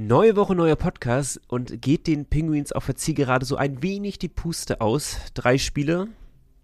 Neue Woche, neuer Podcast und geht den Penguins auf der Zielgerade so ein wenig die Puste aus. Drei Spiele,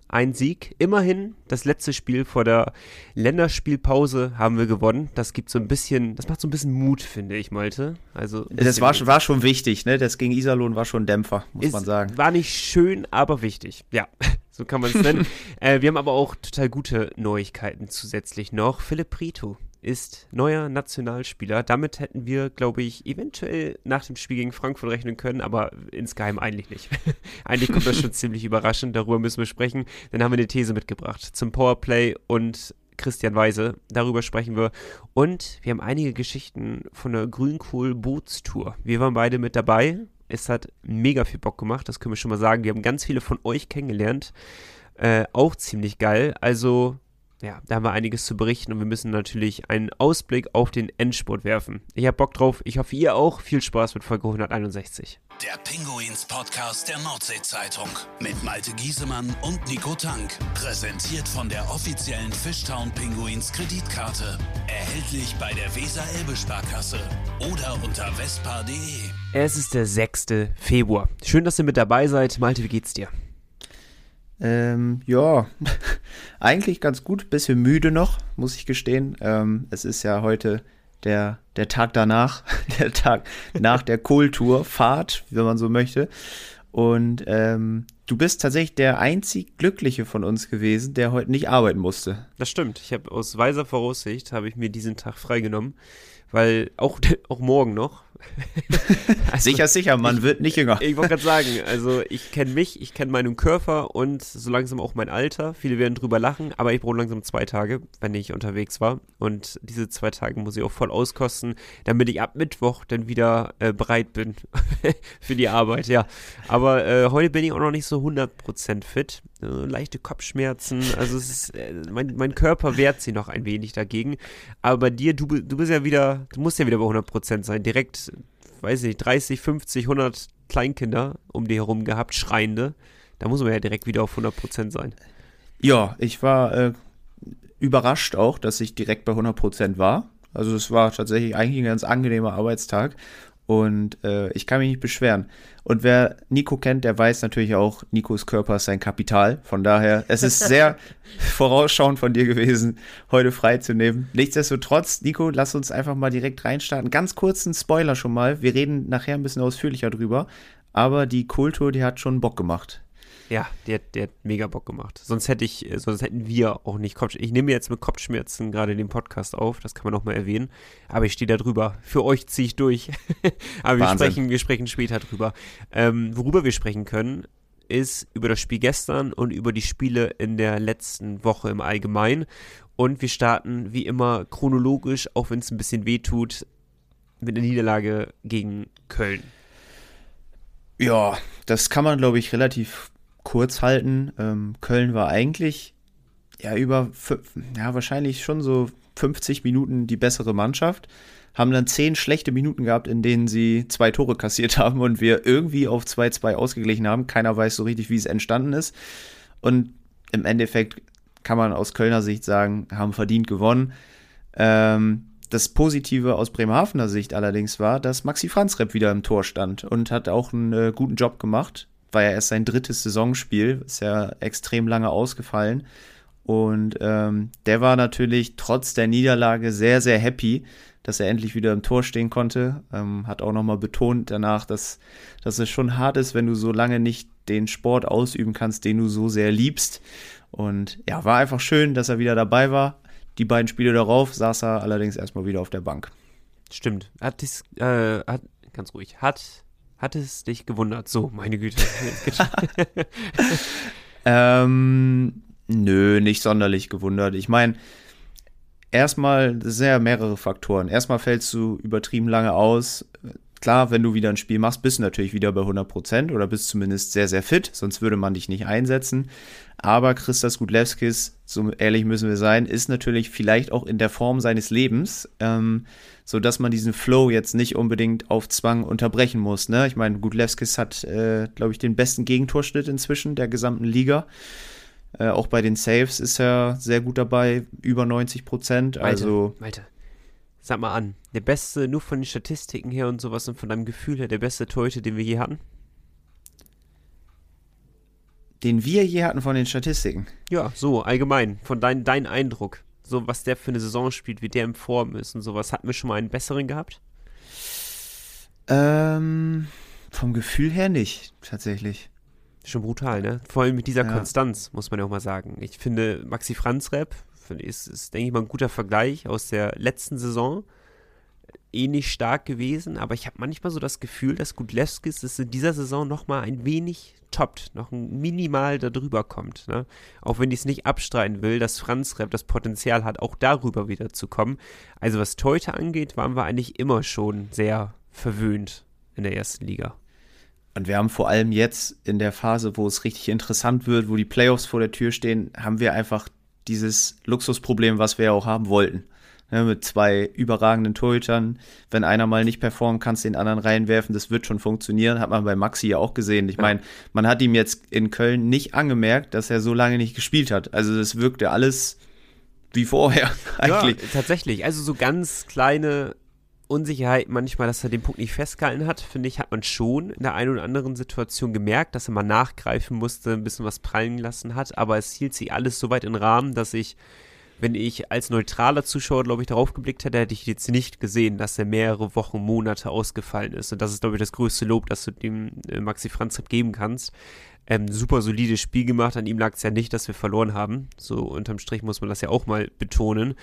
ein Sieg. Immerhin das letzte Spiel vor der Länderspielpause haben wir gewonnen. Das gibt so ein bisschen, das macht so ein bisschen Mut, finde ich, Malte. Also das war, war schon wichtig, ne? Das gegen Iserlohn war schon ein Dämpfer, muss man sagen. War nicht schön, aber wichtig. Ja, so kann man es nennen. äh, wir haben aber auch total gute Neuigkeiten zusätzlich noch. Philipp Prito ist neuer Nationalspieler. Damit hätten wir, glaube ich, eventuell nach dem Spiel gegen Frankfurt rechnen können, aber insgeheim eigentlich nicht. eigentlich kommt das schon ziemlich überraschend, darüber müssen wir sprechen. Dann haben wir eine These mitgebracht zum Powerplay und Christian Weise, darüber sprechen wir. Und wir haben einige Geschichten von der Grünkohl-Bootstour. Wir waren beide mit dabei. Es hat mega viel Bock gemacht, das können wir schon mal sagen. Wir haben ganz viele von euch kennengelernt. Äh, auch ziemlich geil. Also ja, da haben wir einiges zu berichten und wir müssen natürlich einen Ausblick auf den Endspurt werfen. Ich habe Bock drauf, ich hoffe ihr auch. Viel Spaß mit Folge 161. Der Pinguins Podcast der Nordsee-Zeitung mit Malte Giesemann und Nico Tank. Präsentiert von der offiziellen Fishtown Pinguins Kreditkarte. Erhältlich bei der Weser-Elbe-Sparkasse oder unter vespa.de. Es ist der 6. Februar. Schön, dass ihr mit dabei seid. Malte, wie geht's dir? Ähm, ja, eigentlich ganz gut. Bisschen müde noch, muss ich gestehen. Ähm, es ist ja heute der, der Tag danach, der Tag nach der Kohltour, Fahrt, wenn man so möchte. Und ähm, du bist tatsächlich der einzig Glückliche von uns gewesen, der heute nicht arbeiten musste. Das stimmt. Ich habe aus weiser Voraussicht habe ich mir diesen Tag freigenommen, weil auch, auch morgen noch also, sicher, sicher, man ich, wird nicht jünger. Ich wollte gerade sagen, also ich kenne mich, ich kenne meinen Körper und so langsam auch mein Alter. Viele werden drüber lachen, aber ich brauche langsam zwei Tage, wenn ich unterwegs war. Und diese zwei Tage muss ich auch voll auskosten, damit ich ab Mittwoch dann wieder äh, bereit bin für die Arbeit, ja. Aber äh, heute bin ich auch noch nicht so 100% fit. Äh, leichte Kopfschmerzen, also ist, äh, mein, mein Körper wehrt sich noch ein wenig dagegen. Aber bei dir, du, du bist ja wieder, du musst ja wieder bei 100% sein, direkt weiß nicht, 30, 50, 100 Kleinkinder um die herum gehabt, Schreiende. Da muss man ja direkt wieder auf 100% sein. Ja, ich war äh, überrascht auch, dass ich direkt bei 100% war. Also es war tatsächlich eigentlich ein ganz angenehmer Arbeitstag. Und äh, ich kann mich nicht beschweren. Und wer Nico kennt, der weiß natürlich auch, Nikos Körper ist sein Kapital. Von daher, es ist sehr vorausschauend von dir gewesen, heute freizunehmen. Nichtsdestotrotz, Nico, lass uns einfach mal direkt reinstarten. Ganz kurzen Spoiler schon mal. Wir reden nachher ein bisschen ausführlicher drüber. Aber die Kultur, die hat schon Bock gemacht. Ja, der, der hat mega Bock gemacht. Sonst hätte ich, äh, sonst hätten wir auch nicht Kopfschmerzen. Ich nehme jetzt mit Kopfschmerzen gerade den Podcast auf, das kann man noch mal erwähnen. Aber ich stehe da drüber. Für euch ziehe ich durch. Aber wir sprechen, wir sprechen später drüber. Ähm, worüber wir sprechen können, ist über das Spiel gestern und über die Spiele in der letzten Woche im Allgemeinen. Und wir starten wie immer chronologisch, auch wenn es ein bisschen weh tut, mit der Niederlage gegen Köln. Ja, das kann man, glaube ich, relativ kurz halten. Ähm, Köln war eigentlich ja über, ja, wahrscheinlich schon so 50 Minuten die bessere Mannschaft. Haben dann zehn schlechte Minuten gehabt, in denen sie zwei Tore kassiert haben und wir irgendwie auf 2-2 ausgeglichen haben. Keiner weiß so richtig, wie es entstanden ist. Und im Endeffekt kann man aus Kölner Sicht sagen, haben verdient gewonnen. Ähm, das Positive aus Bremerhavener Sicht allerdings war, dass Maxi Franzrepp wieder im Tor stand und hat auch einen äh, guten Job gemacht war ja erst sein drittes Saisonspiel, ist ja extrem lange ausgefallen. Und ähm, der war natürlich trotz der Niederlage sehr, sehr happy, dass er endlich wieder im Tor stehen konnte. Ähm, hat auch nochmal betont danach, dass, dass es schon hart ist, wenn du so lange nicht den Sport ausüben kannst, den du so sehr liebst. Und ja, war einfach schön, dass er wieder dabei war. Die beiden Spiele darauf saß er allerdings erstmal wieder auf der Bank. Stimmt. Hat dies, äh, hat, ganz ruhig, hat hat es dich gewundert? So, meine Güte. ähm, nö, nicht sonderlich gewundert. Ich meine, erstmal sehr mehrere Faktoren. Erstmal fällst du übertrieben lange aus. Klar, wenn du wieder ein Spiel machst, bist du natürlich wieder bei 100% oder bist zumindest sehr, sehr fit, sonst würde man dich nicht einsetzen. Aber Christas Gudlewskis, so ehrlich müssen wir sein, ist natürlich vielleicht auch in der Form seines Lebens. Ähm, so dass man diesen Flow jetzt nicht unbedingt auf Zwang unterbrechen muss. Ne? Ich meine, Gudlewskis hat, äh, glaube ich, den besten Gegentorschnitt inzwischen der gesamten Liga. Äh, auch bei den Saves ist er sehr gut dabei, über 90 Prozent. Also Malte, sag mal an, der beste, nur von den Statistiken her und sowas und von deinem Gefühl her, der beste Torhüter, den wir je hatten? Den wir je hatten von den Statistiken? Ja, so, allgemein, von dein, dein Eindruck. So, was der für eine Saison spielt, wie der in Form ist und sowas. Hatten wir schon mal einen besseren gehabt? Ähm, vom Gefühl her nicht, tatsächlich. Schon brutal, ne? Vor allem mit dieser ja. Konstanz, muss man ja auch mal sagen. Ich finde, Maxi Franz Rap ist, ist, denke ich mal, ein guter Vergleich aus der letzten Saison. Ähnlich stark gewesen, aber ich habe manchmal so das Gefühl, dass Gudlewskis es in dieser Saison nochmal ein wenig toppt, noch ein minimal darüber kommt. Ne? Auch wenn ich es nicht abstreiten will, dass Franz Rep das Potenzial hat, auch darüber wieder zu kommen. Also was Teute angeht, waren wir eigentlich immer schon sehr verwöhnt in der ersten Liga. Und wir haben vor allem jetzt in der Phase, wo es richtig interessant wird, wo die Playoffs vor der Tür stehen, haben wir einfach dieses Luxusproblem, was wir ja auch haben wollten. Ne, mit zwei überragenden Torhütern. Wenn einer mal nicht performt, kannst du den anderen reinwerfen. Das wird schon funktionieren. Hat man bei Maxi ja auch gesehen. Ich meine, man hat ihm jetzt in Köln nicht angemerkt, dass er so lange nicht gespielt hat. Also das wirkte alles wie vorher eigentlich. Ja, tatsächlich. Also so ganz kleine Unsicherheit manchmal, dass er den Punkt nicht festgehalten hat, finde ich, hat man schon in der einen oder anderen Situation gemerkt, dass er mal nachgreifen musste, ein bisschen was prallen lassen hat, aber es hielt sich alles so weit in Rahmen, dass ich, wenn ich als neutraler Zuschauer, glaube ich, darauf geblickt hätte, hätte ich jetzt nicht gesehen, dass er mehrere Wochen, Monate ausgefallen ist. Und das ist, glaube ich, das größte Lob, das du dem äh, Maxi Franz geben kannst ähm, super solides Spiel gemacht. An ihm lag es ja nicht, dass wir verloren haben. So unterm Strich muss man das ja auch mal betonen.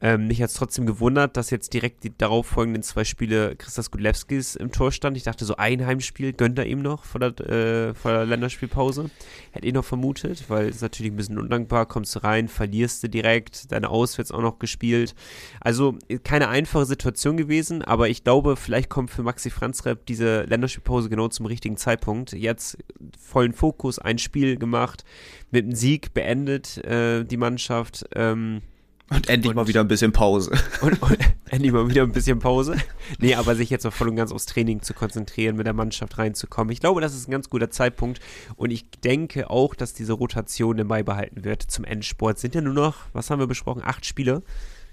Ähm, mich hat es trotzdem gewundert, dass jetzt direkt die darauffolgenden zwei Spiele Christas Gudlewskis im Tor stand. Ich dachte, so ein Heimspiel gönnt er ihm noch vor der, äh, vor der Länderspielpause. Hätte ich noch vermutet, weil es natürlich ein bisschen undankbar. Kommst du rein, verlierst du direkt, deine Auswärts auch noch gespielt. Also keine einfache Situation gewesen, aber ich glaube, vielleicht kommt für Maxi Franzrep diese Länderspielpause genau zum richtigen Zeitpunkt. Jetzt vollen Fokus Fokus, ein Spiel gemacht, mit einem Sieg beendet äh, die Mannschaft. Ähm, und endlich und, mal wieder ein bisschen Pause. Und, und, endlich mal wieder ein bisschen Pause. Nee, aber sich jetzt auch voll und ganz aufs Training zu konzentrieren, mit der Mannschaft reinzukommen. Ich glaube, das ist ein ganz guter Zeitpunkt. Und ich denke auch, dass diese Rotation dann beibehalten wird zum Endsport. Sind ja nur noch, was haben wir besprochen? Acht Spiele?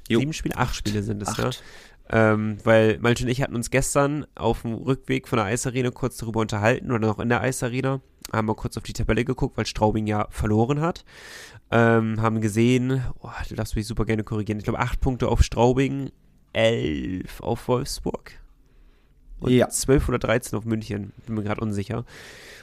Jo. Sieben Spiele? Acht Spiele sind es, ne? Acht. ne? Ähm, weil Malte und ich hatten uns gestern auf dem Rückweg von der Eisarena kurz darüber unterhalten oder noch in der Eisarena. Haben wir kurz auf die Tabelle geguckt, weil Straubing ja verloren hat. Ähm, haben gesehen, oh, du darfst mich super gerne korrigieren. Ich glaube, acht Punkte auf Straubing, elf auf Wolfsburg. Und ja. 12 oder 13 auf München. Bin mir gerade unsicher.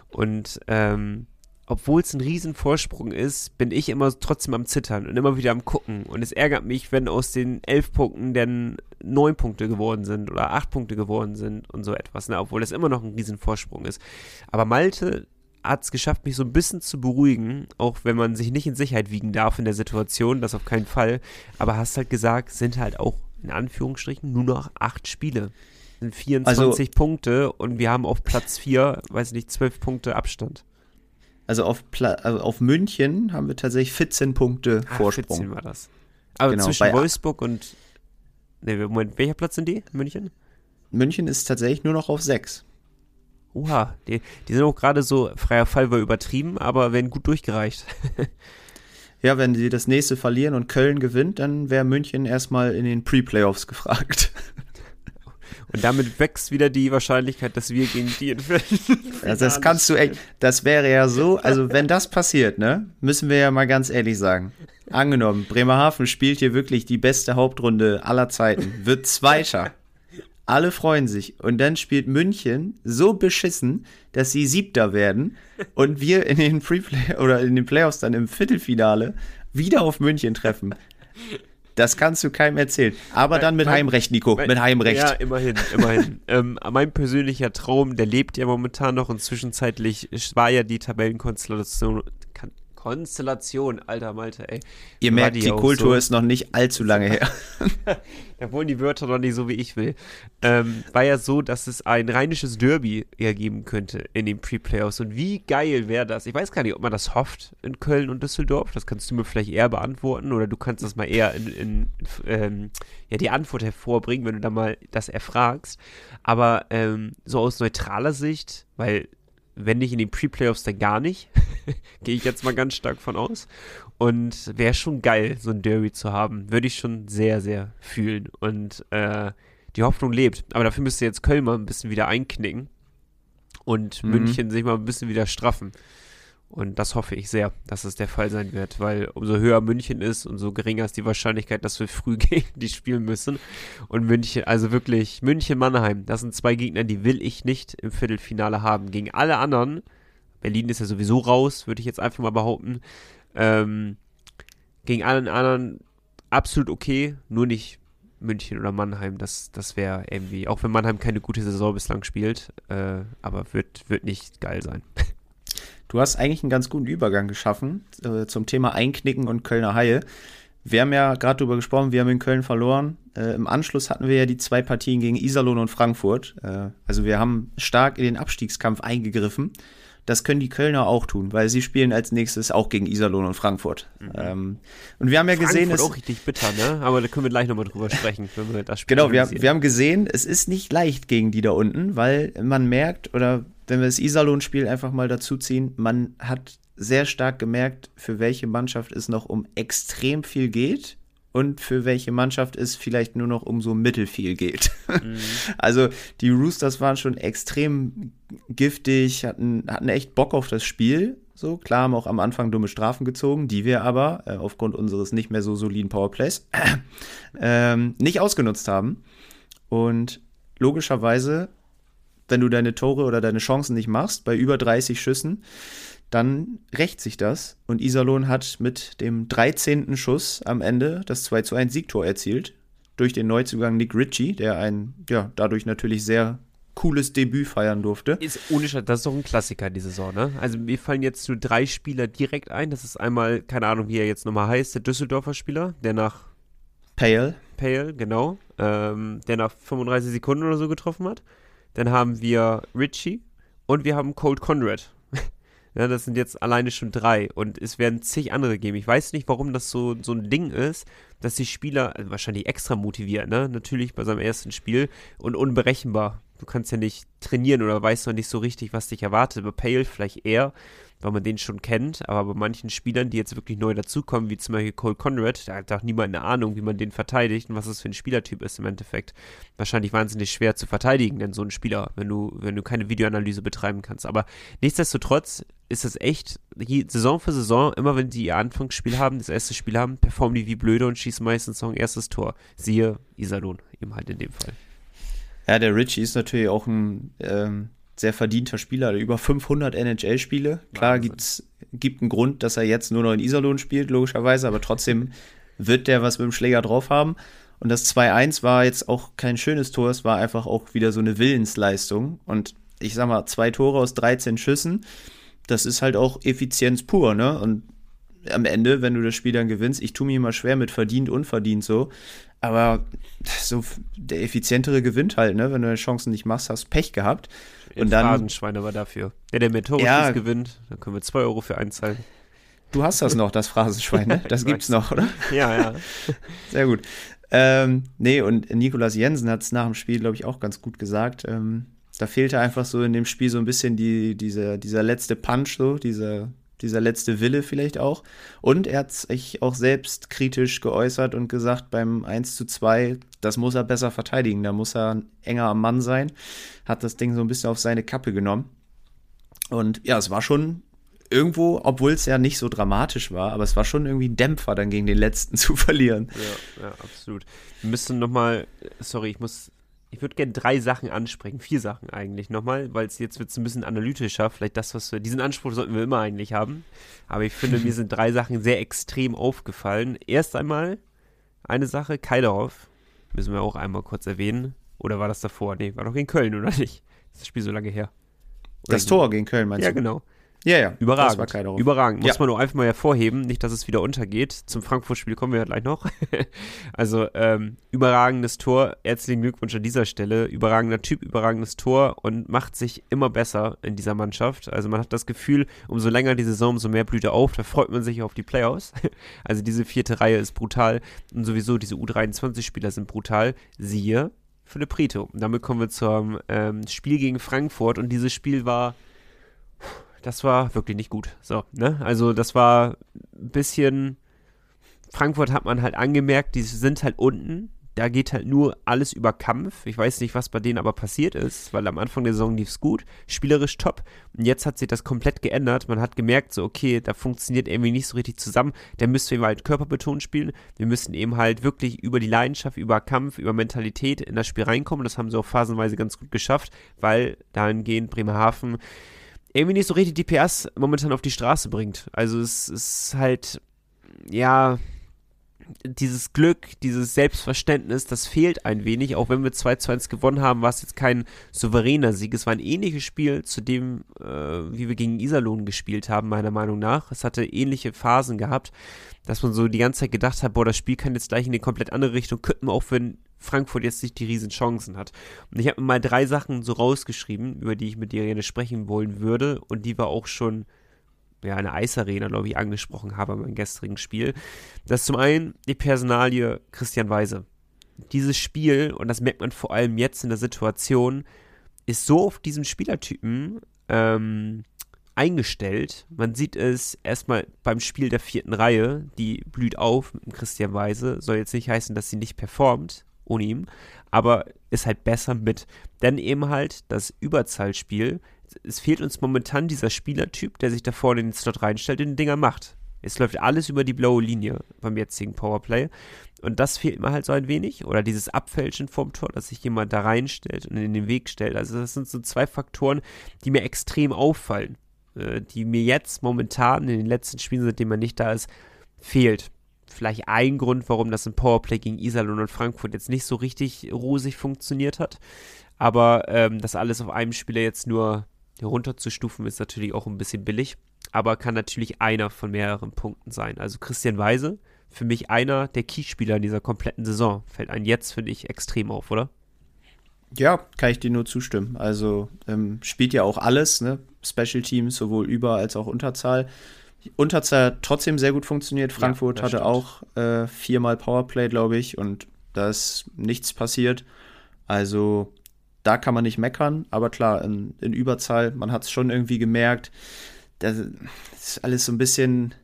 Und ähm, obwohl es ein Riesenvorsprung ist, bin ich immer trotzdem am Zittern und immer wieder am Gucken. Und es ärgert mich, wenn aus den elf Punkten dann neun Punkte geworden sind oder acht Punkte geworden sind und so etwas, ne? obwohl das immer noch ein Riesenvorsprung ist. Aber Malte hat es geschafft, mich so ein bisschen zu beruhigen, auch wenn man sich nicht in Sicherheit wiegen darf in der Situation, das auf keinen Fall. Aber hast halt gesagt, sind halt auch in Anführungsstrichen nur noch acht Spiele. Sind 24 also, Punkte und wir haben auf Platz 4, weiß nicht, 12 Punkte Abstand. Also auf, Pla also auf München haben wir tatsächlich 14 Punkte Ach, Vorsprung. 14 war das. Aber genau, zwischen Wolfsburg und. Ne, Moment, welcher Platz sind die? München? München ist tatsächlich nur noch auf 6. Oha, die, die sind auch gerade so, freier Fall war übertrieben, aber werden gut durchgereicht. ja, wenn sie das nächste verlieren und Köln gewinnt, dann wäre München erstmal in den Pre-Playoffs gefragt. Und damit wächst wieder die Wahrscheinlichkeit, dass wir gegen die in Also das kannst du echt, das wäre ja so, also wenn das passiert, ne, müssen wir ja mal ganz ehrlich sagen. Angenommen, Bremerhaven spielt hier wirklich die beste Hauptrunde aller Zeiten, wird Zweiter. Alle freuen sich. Und dann spielt München so beschissen, dass sie Siebter werden und wir in den Preplay oder in den Playoffs dann im Viertelfinale wieder auf München treffen. Das kannst du keinem erzählen. Aber dann mit mein, Heimrecht, Nico. Mein, mit Heimrecht. Ja, immerhin, immerhin. ähm, mein persönlicher Traum, der lebt ja momentan noch und zwischenzeitlich war ja die Tabellenkonstellation Konstellation, alter Malte, ey. Ihr merkt, die, die Kultur so. ist noch nicht allzu lange her. da wollen die Wörter noch nicht so, wie ich will. Ähm, war ja so, dass es ein rheinisches Derby ergeben könnte in den Pre-Playoffs. Und wie geil wäre das? Ich weiß gar nicht, ob man das hofft in Köln und Düsseldorf. Das kannst du mir vielleicht eher beantworten oder du kannst das mal eher in, in ähm, ja, die Antwort hervorbringen, wenn du da mal das erfragst. Aber ähm, so aus neutraler Sicht, weil wenn nicht in den Pre-Playoffs, dann gar nicht. Gehe ich jetzt mal ganz stark von aus. Und wäre schon geil, so ein Derby zu haben. Würde ich schon sehr, sehr fühlen. Und äh, die Hoffnung lebt. Aber dafür müsste jetzt Köln mal ein bisschen wieder einknicken und mhm. München sich mal ein bisschen wieder straffen. Und das hoffe ich sehr, dass es der Fall sein wird, weil umso höher München ist, umso geringer ist die Wahrscheinlichkeit, dass wir früh gegen die spielen müssen. Und München, also wirklich, München-Mannheim, das sind zwei Gegner, die will ich nicht im Viertelfinale haben. Gegen alle anderen, Berlin ist ja sowieso raus, würde ich jetzt einfach mal behaupten. Ähm, gegen allen anderen absolut okay, nur nicht München oder Mannheim. Das, das wäre irgendwie, auch wenn Mannheim keine gute Saison bislang spielt, äh, aber wird, wird nicht geil sein. Du hast eigentlich einen ganz guten Übergang geschaffen äh, zum Thema Einknicken und Kölner Haie. Wir haben ja gerade darüber gesprochen, wir haben in Köln verloren. Äh, Im Anschluss hatten wir ja die zwei Partien gegen Iserlohn und Frankfurt. Äh, also wir haben stark in den Abstiegskampf eingegriffen. Das können die Kölner auch tun, weil sie spielen als nächstes auch gegen Iserlohn und Frankfurt. Mhm. Ähm, und wir haben ja Frankfurt gesehen, es ist auch richtig bitter, ne? Aber da können wir gleich nochmal drüber sprechen, wenn wir das Spiel Genau, wir, wir haben gesehen, es ist nicht leicht gegen die da unten, weil man merkt oder wenn wir das Iserlohn-Spiel einfach mal dazu ziehen, man hat sehr stark gemerkt, für welche Mannschaft es noch um extrem viel geht und für welche Mannschaft es vielleicht nur noch um so mittelfiel geht. Mhm. Also die Roosters waren schon extrem giftig, hatten, hatten echt Bock auf das Spiel. So, klar haben auch am Anfang dumme Strafen gezogen, die wir aber äh, aufgrund unseres nicht mehr so soliden Powerplays äh, nicht ausgenutzt haben. Und logischerweise wenn du deine Tore oder deine Chancen nicht machst, bei über 30 Schüssen, dann rächt sich das. Und Iserlohn hat mit dem 13. Schuss am Ende das 2 zu 1 Siegtor erzielt. Durch den Neuzugang Nick Ritchie, der ein, ja, dadurch natürlich sehr cooles Debüt feiern durfte. Ist ohne Scheiß, das ist doch ein Klassiker die Saison, ne? Also mir fallen jetzt nur drei Spieler direkt ein. Das ist einmal, keine Ahnung, wie er jetzt nochmal heißt, der Düsseldorfer Spieler, der nach Pale. Pale, genau. Ähm, der nach 35 Sekunden oder so getroffen hat. Dann haben wir Richie und wir haben Cold Conrad. Ja, das sind jetzt alleine schon drei und es werden zig andere geben. Ich weiß nicht, warum das so, so ein Ding ist, dass die Spieler also wahrscheinlich extra motiviert, ne? Natürlich bei seinem ersten Spiel und unberechenbar. Du kannst ja nicht trainieren oder weißt noch nicht so richtig, was dich erwartet. Bei Pale vielleicht eher weil man den schon kennt, aber bei manchen Spielern, die jetzt wirklich neu dazukommen, wie zum Beispiel Cole Conrad, da hat auch niemand eine Ahnung, wie man den verteidigt und was das für ein Spielertyp ist im Endeffekt. Wahrscheinlich wahnsinnig schwer zu verteidigen, denn so ein Spieler, wenn du, wenn du keine Videoanalyse betreiben kannst. Aber nichtsdestotrotz ist das echt, Saison für Saison, immer wenn die ihr Anfangsspiel haben, das erste Spiel haben, performen die wie blöde und schießen meistens noch ein erstes Tor. Siehe Iserlohn, eben halt in dem Fall. Ja, der Richie ist natürlich auch ein ähm, sehr verdienter Spieler, über 500 NHL-Spiele. Klar gibt's, gibt einen Grund, dass er jetzt nur noch in Iserlohn spielt, logischerweise, aber trotzdem wird der was mit dem Schläger drauf haben. Und das 2-1 war jetzt auch kein schönes Tor, es war einfach auch wieder so eine Willensleistung. Und ich sag mal, zwei Tore aus 13 Schüssen, das ist halt auch Effizienz pur, ne? Und am Ende, wenn du das Spiel dann gewinnst, ich tue mir immer schwer mit verdient, unverdient so. Aber so der effizientere gewinnt halt, ne? Wenn du deine Chancen nicht machst, hast Pech gehabt. Und dann. Phrasenschwein aber dafür. Der, der mit Tore ja, gewinnt, dann können wir 2 Euro für einzahlen. Du hast das noch, das Phrasenschwein, ne? Das gibt's noch, oder? Ja, ja. Sehr gut. Ähm, nee, und Nikolas Jensen hat es nach dem Spiel, glaube ich, auch ganz gut gesagt. Ähm, da fehlte einfach so in dem Spiel so ein bisschen die, diese, dieser letzte Punch, so, diese, dieser letzte Wille vielleicht auch. Und er hat sich auch selbst kritisch geäußert und gesagt, beim 1 zu 2, das muss er besser verteidigen, da muss er enger am Mann sein. Hat das Ding so ein bisschen auf seine Kappe genommen. Und ja, es war schon irgendwo, obwohl es ja nicht so dramatisch war, aber es war schon irgendwie ein Dämpfer, dann gegen den letzten zu verlieren. Ja, ja absolut. Wir müssen nochmal, sorry, ich muss ich würde gerne drei Sachen ansprechen, vier Sachen eigentlich nochmal, weil es jetzt wird ein bisschen analytischer. Vielleicht das, was wir, diesen Anspruch sollten wir immer eigentlich haben. Aber ich finde, mir sind drei Sachen sehr extrem aufgefallen. Erst einmal eine Sache, Keilerhoff, müssen wir auch einmal kurz erwähnen. Oder war das davor? Nee, war doch gegen Köln, oder nicht? Das Spiel so lange her. Oder das Tor gegen Köln, meinst ja, du? Ja, genau. Ja, ja. Überragend. Überragend. Muss ja. man nur einfach mal hervorheben, nicht, dass es wieder untergeht. Zum Frankfurt-Spiel kommen wir ja gleich noch. also, ähm, überragendes Tor. Herzlichen Glückwunsch an dieser Stelle. Überragender Typ, überragendes Tor und macht sich immer besser in dieser Mannschaft. Also, man hat das Gefühl, umso länger die Saison, umso mehr blüht er auf. Da freut man sich auf die Playoffs. also, diese vierte Reihe ist brutal. Und sowieso, diese U23-Spieler sind brutal. Siehe Philipp Rito. Und damit kommen wir zum ähm, Spiel gegen Frankfurt. Und dieses Spiel war das war wirklich nicht gut. So, ne? Also das war ein bisschen. Frankfurt hat man halt angemerkt, die sind halt unten. Da geht halt nur alles über Kampf. Ich weiß nicht, was bei denen aber passiert ist, weil am Anfang der Saison lief es gut, spielerisch top. Und jetzt hat sich das komplett geändert. Man hat gemerkt, so, okay, da funktioniert irgendwie nicht so richtig zusammen. Da müssen wir halt körperbetont spielen. Wir müssen eben halt wirklich über die Leidenschaft, über Kampf, über Mentalität in das Spiel reinkommen. Das haben sie auch phasenweise ganz gut geschafft, weil dahingehend Bremerhaven irgendwie nicht so richtig die PS momentan auf die Straße bringt. Also es ist halt, ja, dieses Glück, dieses Selbstverständnis, das fehlt ein wenig. Auch wenn wir 2 zu 1 gewonnen haben, war es jetzt kein souveräner Sieg. Es war ein ähnliches Spiel zu dem, äh, wie wir gegen Iserlohn gespielt haben, meiner Meinung nach. Es hatte ähnliche Phasen gehabt, dass man so die ganze Zeit gedacht hat, boah, das Spiel kann jetzt gleich in eine komplett andere Richtung kippen, auch wenn Frankfurt jetzt nicht die riesen Chancen hat. Und ich habe mir mal drei Sachen so rausgeschrieben, über die ich mit dir gerne sprechen wollen würde. Und die war auch schon ja, eine Eisarena, glaube ich, angesprochen habe beim gestrigen Spiel. Das ist zum einen die Personalie Christian Weise. Dieses Spiel, und das merkt man vor allem jetzt in der Situation, ist so auf diesen Spielertypen ähm, eingestellt. Man sieht es erstmal beim Spiel der vierten Reihe, die blüht auf mit Christian Weise. Soll jetzt nicht heißen, dass sie nicht performt ohne ihn, aber ist halt besser mit. Denn eben halt das Überzahlspiel es fehlt uns momentan dieser Spielertyp, der sich da vorne in den Slot reinstellt und den Dinger macht. Es läuft alles über die blaue Linie beim jetzigen Powerplay. Und das fehlt mir halt so ein wenig. Oder dieses Abfälschen vom Tor, dass sich jemand da reinstellt und in den Weg stellt. Also das sind so zwei Faktoren, die mir extrem auffallen. Äh, die mir jetzt momentan in den letzten Spielen, seitdem man nicht da ist, fehlt. Vielleicht ein Grund, warum das im Powerplay gegen Iserlohn und Frankfurt jetzt nicht so richtig rosig funktioniert hat. Aber ähm, das alles auf einem Spieler jetzt nur runterzustufen ist natürlich auch ein bisschen billig, aber kann natürlich einer von mehreren Punkten sein. Also Christian Weise, für mich einer der Keyspieler in dieser kompletten Saison. Fällt ein jetzt, finde ich, extrem auf, oder? Ja, kann ich dir nur zustimmen. Also ähm, spielt ja auch alles, ne? Special Teams, sowohl Über- als auch Unterzahl. Unterzahl trotzdem sehr gut funktioniert. Frankfurt ja, hatte stimmt. auch äh, viermal Powerplay, glaube ich, und da ist nichts passiert. Also da kann man nicht meckern, aber klar, in, in Überzahl, man hat es schon irgendwie gemerkt, das ist alles so ein bisschen,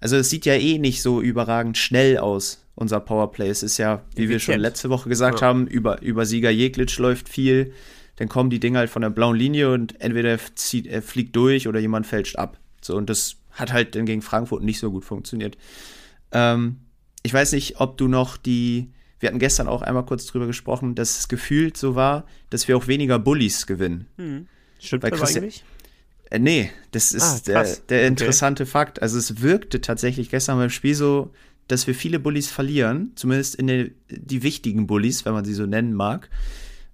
also es sieht ja eh nicht so überragend schnell aus, unser Powerplay. Es ist ja, wie wir schon letzte Woche gesagt ja. haben, über, über Sieger Jeglitsch läuft viel, dann kommen die Dinge halt von der blauen Linie und entweder zieht, er fliegt durch oder jemand fälscht ab. So, und das hat halt dann gegen Frankfurt nicht so gut funktioniert. Ähm, ich weiß nicht, ob du noch die wir hatten gestern auch einmal kurz drüber gesprochen, dass es gefühlt so war, dass wir auch weniger Bullies gewinnen. Hm. Stimmt Weil das eigentlich? Äh, nee, das ist ah, der, der, interessante okay. Fakt. Also es wirkte tatsächlich gestern beim Spiel so, dass wir viele Bullies verlieren, zumindest in den, die wichtigen Bullies, wenn man sie so nennen mag.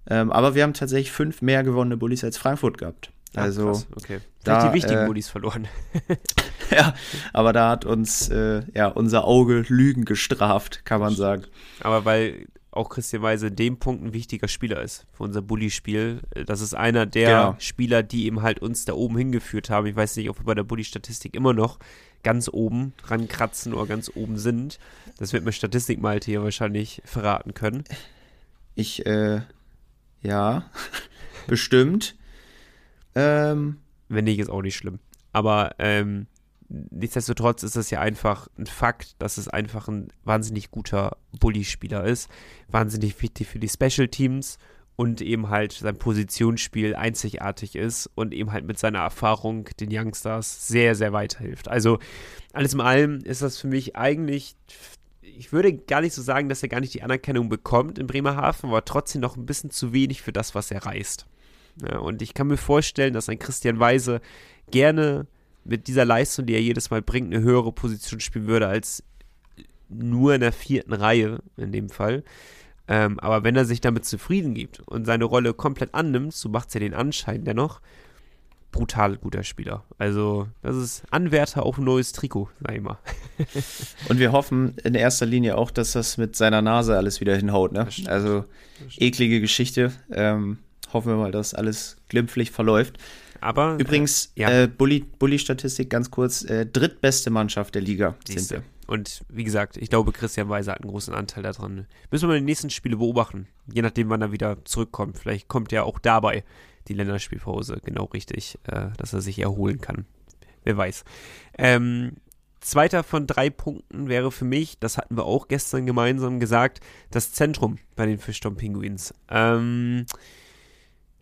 Ähm, aber wir haben tatsächlich fünf mehr gewonnene Bullies als Frankfurt gehabt. Also, Ach, okay. Da, die wichtigen äh, Bullies verloren. ja, aber da hat uns äh, ja, unser Auge Lügen gestraft, kann man sagen. Aber weil auch Christian Weise in dem Punkt ein wichtiger Spieler ist für unser Bully-Spiel. Das ist einer der genau. Spieler, die eben halt uns da oben hingeführt haben. Ich weiß nicht, ob wir bei der Bully-Statistik immer noch ganz oben dran kratzen oder ganz oben sind. Das wird mir Statistik mal hier wahrscheinlich verraten können. Ich, äh, ja, bestimmt. Ähm, Wenn nicht, ist auch nicht schlimm. Aber ähm, nichtsdestotrotz ist es ja einfach ein Fakt, dass es einfach ein wahnsinnig guter Bully-Spieler ist. Wahnsinnig wichtig für die Special Teams und eben halt sein Positionsspiel einzigartig ist und eben halt mit seiner Erfahrung den Youngstars sehr, sehr weiterhilft. Also alles in allem ist das für mich eigentlich, ich würde gar nicht so sagen, dass er gar nicht die Anerkennung bekommt in Bremerhaven, aber trotzdem noch ein bisschen zu wenig für das, was er reißt. Ja, und ich kann mir vorstellen, dass ein Christian Weise gerne mit dieser Leistung, die er jedes Mal bringt, eine höhere Position spielen würde als nur in der vierten Reihe in dem Fall. Ähm, aber wenn er sich damit zufrieden gibt und seine Rolle komplett annimmt, so macht es ja den Anschein dennoch, brutal guter Spieler. Also, das ist Anwärter auf ein neues Trikot, sag ich mal. und wir hoffen in erster Linie auch, dass das mit seiner Nase alles wieder hinhaut. Ne? Also, eklige Geschichte. Ähm, hoffen wir mal, dass alles glimpflich verläuft. Aber übrigens, äh, ja. äh, Bully-Statistik ganz kurz: äh, drittbeste Mannschaft der Liga sind wir. Und wie gesagt, ich glaube, Christian Weiser hat einen großen Anteil daran. Müssen wir mal die nächsten Spiele beobachten, je nachdem, wann er wieder zurückkommt. Vielleicht kommt er auch dabei die Länderspielpause genau richtig, äh, dass er sich erholen kann. Wer weiß. Ähm, zweiter von drei Punkten wäre für mich, das hatten wir auch gestern gemeinsam gesagt, das Zentrum bei den Fischton-Pinguins. Ähm,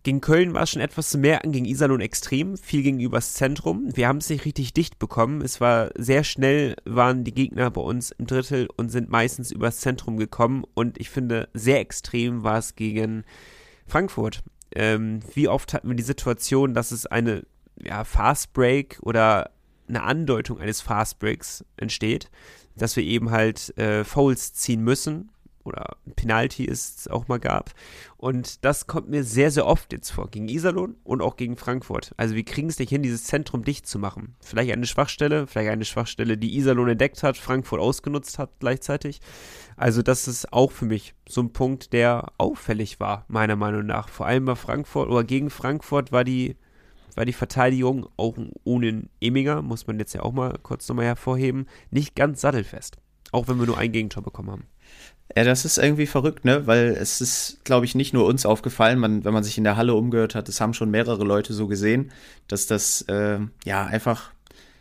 gegen Köln war es schon etwas zu merken, gegen Iserlohn extrem, viel gegenüber das Zentrum. Wir haben es nicht richtig dicht bekommen. Es war sehr schnell, waren die Gegner bei uns im Drittel und sind meistens übers Zentrum gekommen. Und ich finde, sehr extrem war es gegen Frankfurt. Ähm, wie oft hatten wir die Situation, dass es eine ja, Fast Break oder eine Andeutung eines Fast Breaks entsteht, dass wir eben halt äh, Fouls ziehen müssen oder ein Penalty es auch mal gab. Und das kommt mir sehr, sehr oft jetzt vor, gegen Iserlohn und auch gegen Frankfurt. Also wir kriegen es nicht hin, dieses Zentrum dicht zu machen. Vielleicht eine Schwachstelle, vielleicht eine Schwachstelle, die Iserlohn entdeckt hat, Frankfurt ausgenutzt hat gleichzeitig. Also das ist auch für mich so ein Punkt, der auffällig war, meiner Meinung nach. Vor allem bei Frankfurt oder gegen Frankfurt war die, war die Verteidigung auch ohne Eminger, muss man jetzt ja auch mal kurz nochmal hervorheben, nicht ganz sattelfest. Auch wenn wir nur ein Gegentor bekommen haben. Ja, das ist irgendwie verrückt, ne? Weil es ist, glaube ich, nicht nur uns aufgefallen, man, wenn man sich in der Halle umgehört hat, es haben schon mehrere Leute so gesehen, dass das äh, ja einfach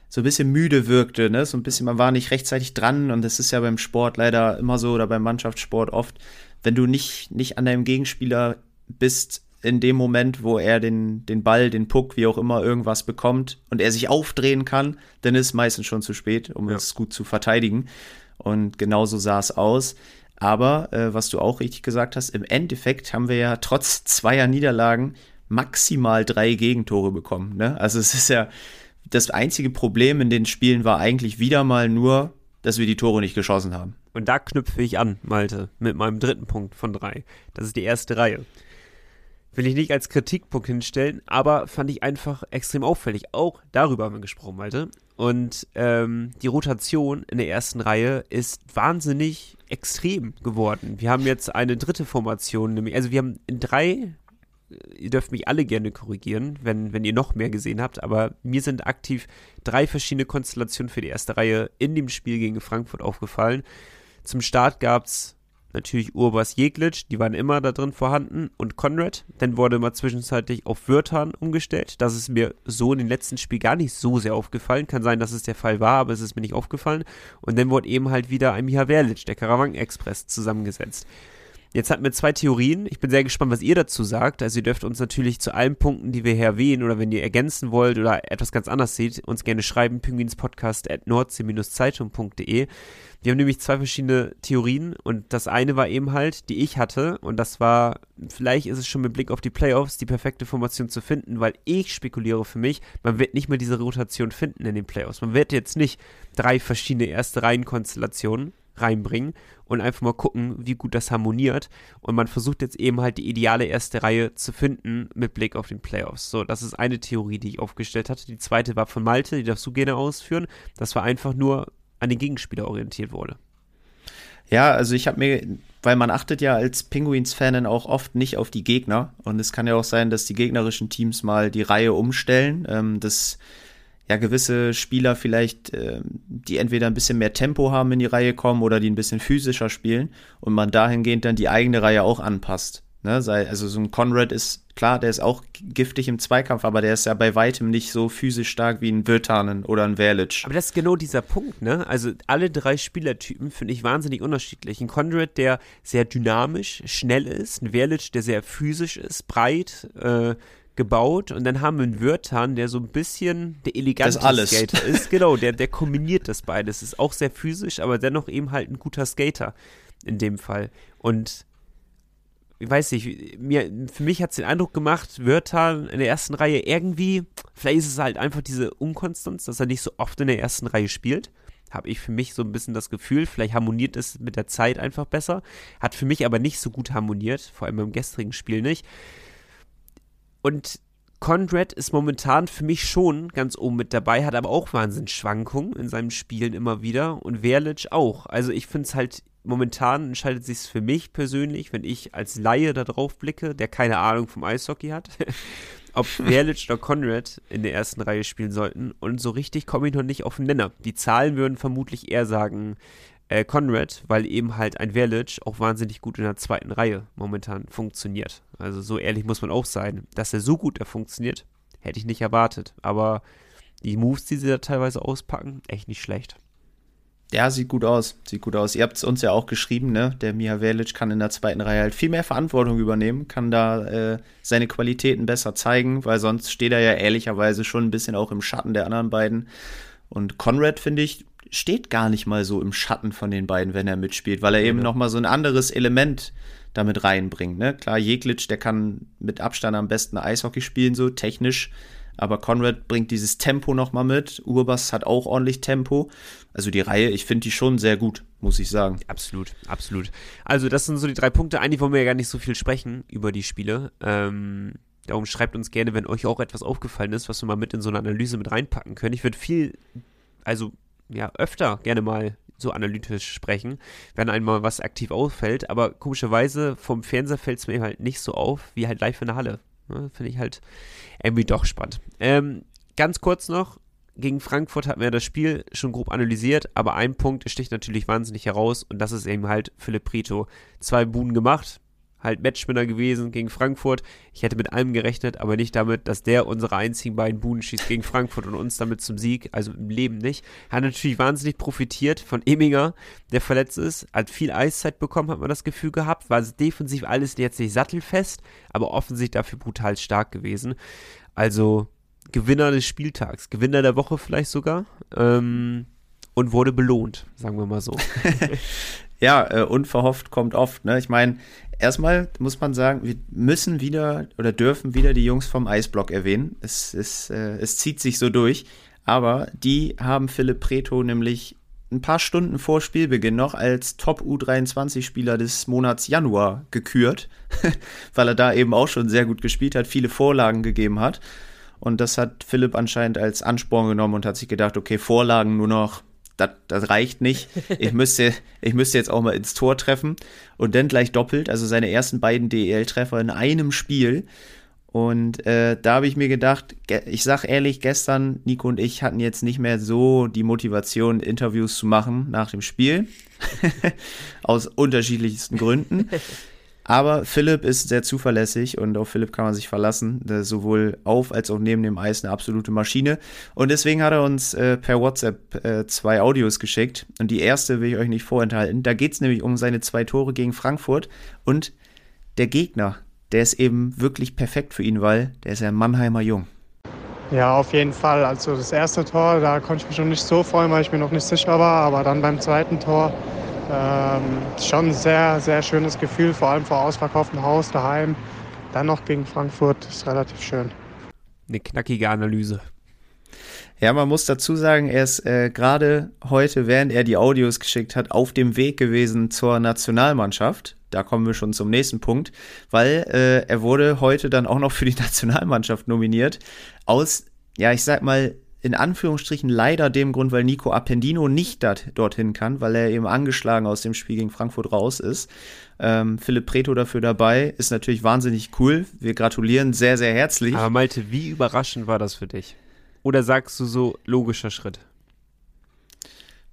so ein bisschen müde wirkte, ne? So ein bisschen, man war nicht rechtzeitig dran und das ist ja beim Sport leider immer so oder beim Mannschaftssport oft, wenn du nicht, nicht an deinem Gegenspieler bist in dem Moment, wo er den, den Ball, den Puck, wie auch immer, irgendwas bekommt und er sich aufdrehen kann, dann ist es meistens schon zu spät, um ja. es gut zu verteidigen. Und genauso sah es aus. Aber äh, was du auch richtig gesagt hast, im Endeffekt haben wir ja trotz zweier Niederlagen maximal drei Gegentore bekommen. Ne? Also es ist ja das einzige Problem in den Spielen war eigentlich wieder mal nur, dass wir die Tore nicht geschossen haben. Und da knüpfe ich an, Malte, mit meinem dritten Punkt von drei. Das ist die erste Reihe. Will ich nicht als Kritikpunkt hinstellen, aber fand ich einfach extrem auffällig. Auch darüber haben wir gesprochen, Malte. Und ähm, die Rotation in der ersten Reihe ist wahnsinnig extrem geworden. Wir haben jetzt eine dritte Formation, nämlich, also wir haben in drei, ihr dürft mich alle gerne korrigieren, wenn, wenn ihr noch mehr gesehen habt, aber mir sind aktiv drei verschiedene Konstellationen für die erste Reihe in dem Spiel gegen Frankfurt aufgefallen. Zum Start gab es natürlich Urbas Jeglitsch, die waren immer da drin vorhanden und Konrad. Dann wurde mal zwischenzeitlich auf Wörtern umgestellt. Das ist mir so in den letzten Spielen gar nicht so sehr aufgefallen. Kann sein, dass es der Fall war, aber es ist mir nicht aufgefallen. Und dann wurde eben halt wieder ein Miha der Karawan Express, zusammengesetzt. Jetzt hatten wir zwei Theorien. Ich bin sehr gespannt, was ihr dazu sagt. Also ihr dürft uns natürlich zu allen Punkten, die wir hier erwähnen oder wenn ihr ergänzen wollt oder etwas ganz anderes seht, uns gerne schreiben, pinguinspodcast Wir haben nämlich zwei verschiedene Theorien und das eine war eben halt, die ich hatte und das war, vielleicht ist es schon mit Blick auf die Playoffs die perfekte Formation zu finden, weil ich spekuliere für mich, man wird nicht mehr diese Rotation finden in den Playoffs. Man wird jetzt nicht drei verschiedene erste Reihenkonstellationen reinbringen und einfach mal gucken, wie gut das harmoniert. Und man versucht jetzt eben halt die ideale erste Reihe zu finden mit Blick auf den Playoffs. So, das ist eine Theorie, die ich aufgestellt hatte. Die zweite war von Malte, die darfst du gerne ausführen. Das war einfach nur an den Gegenspieler orientiert wurde. Ja, also ich habe mir, weil man achtet ja als Penguins-Fan dann auch oft nicht auf die Gegner. Und es kann ja auch sein, dass die gegnerischen Teams mal die Reihe umstellen. Ähm, das ja gewisse Spieler vielleicht, äh, die entweder ein bisschen mehr Tempo haben in die Reihe kommen oder die ein bisschen physischer spielen und man dahingehend dann die eigene Reihe auch anpasst. Ne? Also so ein Conrad ist klar, der ist auch giftig im Zweikampf, aber der ist ja bei weitem nicht so physisch stark wie ein Wirtanen oder ein Verlic. Aber das ist genau dieser Punkt, ne? Also alle drei Spielertypen finde ich wahnsinnig unterschiedlich. Ein Conrad, der sehr dynamisch, schnell ist, ein Verlic, der sehr physisch ist, breit, äh, gebaut und dann haben wir einen Wirtan, der so ein bisschen der elegante Skater ist. Genau, der, der kombiniert das beides. Ist auch sehr physisch, aber dennoch eben halt ein guter Skater in dem Fall. Und ich weiß nicht, mir, für mich hat es den Eindruck gemacht, Wirtan in der ersten Reihe irgendwie, vielleicht ist es halt einfach diese Unkonstanz, dass er nicht so oft in der ersten Reihe spielt. Habe ich für mich so ein bisschen das Gefühl, vielleicht harmoniert es mit der Zeit einfach besser. Hat für mich aber nicht so gut harmoniert, vor allem beim gestrigen Spiel nicht. Und Conrad ist momentan für mich schon ganz oben mit dabei, hat aber auch Wahnsinnsschwankungen in seinen Spielen immer wieder und Verlic auch. Also ich finde es halt, momentan entscheidet sich für mich persönlich, wenn ich als Laie da drauf blicke, der keine Ahnung vom Eishockey hat, ob Verlic oder Conrad in der ersten Reihe spielen sollten und so richtig komme ich noch nicht auf den Nenner. Die Zahlen würden vermutlich eher sagen, äh, Conrad, weil eben halt ein Verlic auch wahnsinnig gut in der zweiten Reihe momentan funktioniert. Also so ehrlich muss man auch sein. Dass er so gut da funktioniert, hätte ich nicht erwartet. Aber die Moves, die sie da teilweise auspacken, echt nicht schlecht. Ja, sieht gut aus. Sieht gut aus. Ihr habt es uns ja auch geschrieben, ne? Der Miha Velic kann in der zweiten Reihe halt viel mehr Verantwortung übernehmen, kann da äh, seine Qualitäten besser zeigen, weil sonst steht er ja ehrlicherweise schon ein bisschen auch im Schatten der anderen beiden. Und Conrad, finde ich, steht gar nicht mal so im Schatten von den beiden, wenn er mitspielt, weil er eben ja. noch mal so ein anderes Element damit reinbringt. Ne? Klar, Jeglitsch, der kann mit Abstand am besten Eishockey spielen, so technisch. Aber Conrad bringt dieses Tempo noch mal mit. Urbas hat auch ordentlich Tempo. Also die Reihe, ich finde die schon sehr gut, muss ich sagen. Absolut, absolut. Also das sind so die drei Punkte. Eigentlich wollen wir ja gar nicht so viel sprechen über die Spiele. Ähm, darum schreibt uns gerne, wenn euch auch etwas aufgefallen ist, was wir mal mit in so eine Analyse mit reinpacken können. Ich würde viel, also ja, öfter gerne mal so analytisch sprechen, wenn einmal was aktiv auffällt. Aber komischerweise vom Fernseher fällt es mir halt nicht so auf, wie halt live in der Halle. Ne, Finde ich halt irgendwie doch spannend. Ähm, ganz kurz noch, gegen Frankfurt hatten wir das Spiel schon grob analysiert, aber ein Punkt sticht natürlich wahnsinnig heraus und das ist eben halt Philipp Prito. Zwei Buhnen gemacht, halt Matchwinner gewesen gegen Frankfurt. Ich hätte mit allem gerechnet, aber nicht damit, dass der unsere einzigen beiden Buden schießt gegen Frankfurt und uns damit zum Sieg, also im Leben nicht. Hat natürlich wahnsinnig profitiert von Eminger, der verletzt ist, hat viel Eiszeit bekommen, hat man das Gefühl gehabt, war defensiv alles jetzt nicht sattelfest, aber offensichtlich dafür brutal stark gewesen. Also Gewinner des Spieltags, Gewinner der Woche vielleicht sogar. Ähm, und wurde belohnt, sagen wir mal so. ja, äh, unverhofft kommt oft. Ne? Ich meine, erstmal muss man sagen, wir müssen wieder oder dürfen wieder die Jungs vom Eisblock erwähnen. Es, es, äh, es zieht sich so durch. Aber die haben Philipp Preto nämlich ein paar Stunden vor Spielbeginn noch als Top U23-Spieler des Monats Januar gekürt, weil er da eben auch schon sehr gut gespielt hat, viele Vorlagen gegeben hat. Und das hat Philipp anscheinend als Ansporn genommen und hat sich gedacht, okay, Vorlagen nur noch das, das reicht nicht. Ich müsste, ich müsste jetzt auch mal ins Tor treffen und dann gleich doppelt, also seine ersten beiden DEL-Treffer in einem Spiel. Und äh, da habe ich mir gedacht, ich sag ehrlich, gestern, Nico und ich hatten jetzt nicht mehr so die Motivation, Interviews zu machen nach dem Spiel. Aus unterschiedlichsten Gründen. Aber Philipp ist sehr zuverlässig und auf Philipp kann man sich verlassen. sowohl auf als auch neben dem Eis eine absolute Maschine. Und deswegen hat er uns äh, per WhatsApp äh, zwei Audios geschickt. Und die erste will ich euch nicht vorenthalten. Da geht es nämlich um seine zwei Tore gegen Frankfurt. Und der Gegner, der ist eben wirklich perfekt für ihn, weil der ist ja ein Mannheimer Jung. Ja, auf jeden Fall. Also das erste Tor, da konnte ich mich schon nicht so freuen, weil ich mir noch nicht sicher war. Aber dann beim zweiten Tor ähm, schon ein sehr, sehr schönes Gefühl, vor allem vor ausverkauftem Haus daheim. Dann noch gegen Frankfurt ist relativ schön. Eine knackige Analyse. Ja, man muss dazu sagen, er ist äh, gerade heute, während er die Audios geschickt hat, auf dem Weg gewesen zur Nationalmannschaft. Da kommen wir schon zum nächsten Punkt, weil äh, er wurde heute dann auch noch für die Nationalmannschaft nominiert. Aus, ja, ich sag mal, in Anführungsstrichen leider dem Grund, weil Nico Appendino nicht dat, dorthin kann, weil er eben angeschlagen aus dem Spiel gegen Frankfurt raus ist. Ähm, Philipp Preto dafür dabei, ist natürlich wahnsinnig cool. Wir gratulieren sehr, sehr herzlich. Aber Malte, wie überraschend war das für dich? Oder sagst du so logischer Schritt?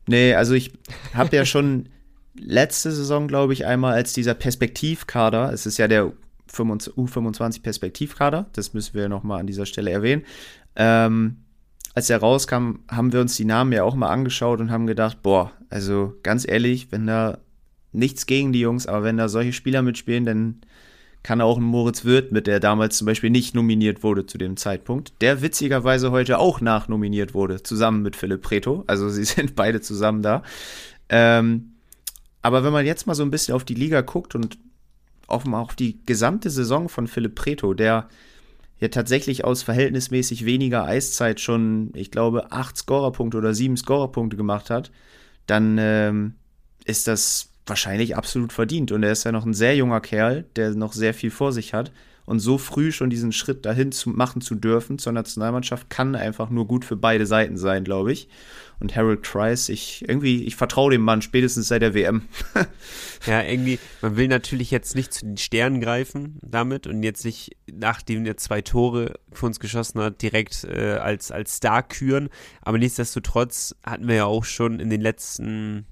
Nee, also ich habe ja schon letzte Saison, glaube ich, einmal als dieser Perspektivkader, es ist ja der U25 Perspektivkader, das müssen wir nochmal an dieser Stelle erwähnen, ähm, als er rauskam, haben wir uns die Namen ja auch mal angeschaut und haben gedacht, boah, also ganz ehrlich, wenn da nichts gegen die Jungs, aber wenn da solche Spieler mitspielen, dann kann auch ein Moritz Wirth mit, der damals zum Beispiel nicht nominiert wurde zu dem Zeitpunkt, der witzigerweise heute auch nachnominiert wurde, zusammen mit Philipp Preto. Also sie sind beide zusammen da. Ähm, aber wenn man jetzt mal so ein bisschen auf die Liga guckt und mal auf die gesamte Saison von Philipp Preto, der ja tatsächlich aus verhältnismäßig weniger Eiszeit schon, ich glaube, acht Scorerpunkte oder sieben Scorerpunkte gemacht hat, dann ähm, ist das wahrscheinlich absolut verdient. Und er ist ja noch ein sehr junger Kerl, der noch sehr viel vor sich hat. Und so früh schon diesen Schritt dahin zu machen zu dürfen zur Nationalmannschaft kann einfach nur gut für beide Seiten sein, glaube ich. Und Harold Price, ich irgendwie, ich vertraue dem Mann spätestens seit der WM. ja, irgendwie, man will natürlich jetzt nicht zu den Sternen greifen damit und jetzt nicht, nachdem er zwei Tore für uns geschossen hat, direkt äh, als, als Star küren. Aber nichtsdestotrotz hatten wir ja auch schon in den letzten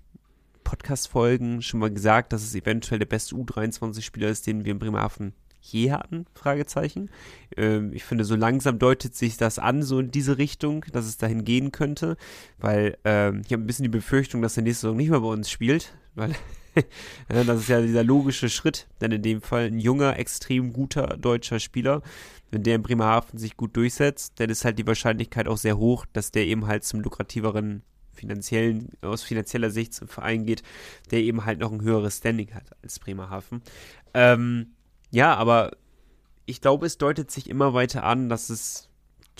Podcast-Folgen schon mal gesagt, dass es eventuell der beste U23-Spieler ist, den wir in Bremerhaven je hatten? Fragezeichen. Ähm, ich finde, so langsam deutet sich das an, so in diese Richtung, dass es dahin gehen könnte, weil ähm, ich habe ein bisschen die Befürchtung, dass er nächste Saison nicht mehr bei uns spielt, weil das ist ja dieser logische Schritt, denn in dem Fall ein junger, extrem guter deutscher Spieler, wenn der in Bremerhaven sich gut durchsetzt, dann ist halt die Wahrscheinlichkeit auch sehr hoch, dass der eben halt zum lukrativeren finanziellen, aus finanzieller Sicht zum Verein geht, der eben halt noch ein höheres Standing hat als Bremerhaven. Ähm, ja, aber ich glaube, es deutet sich immer weiter an, dass es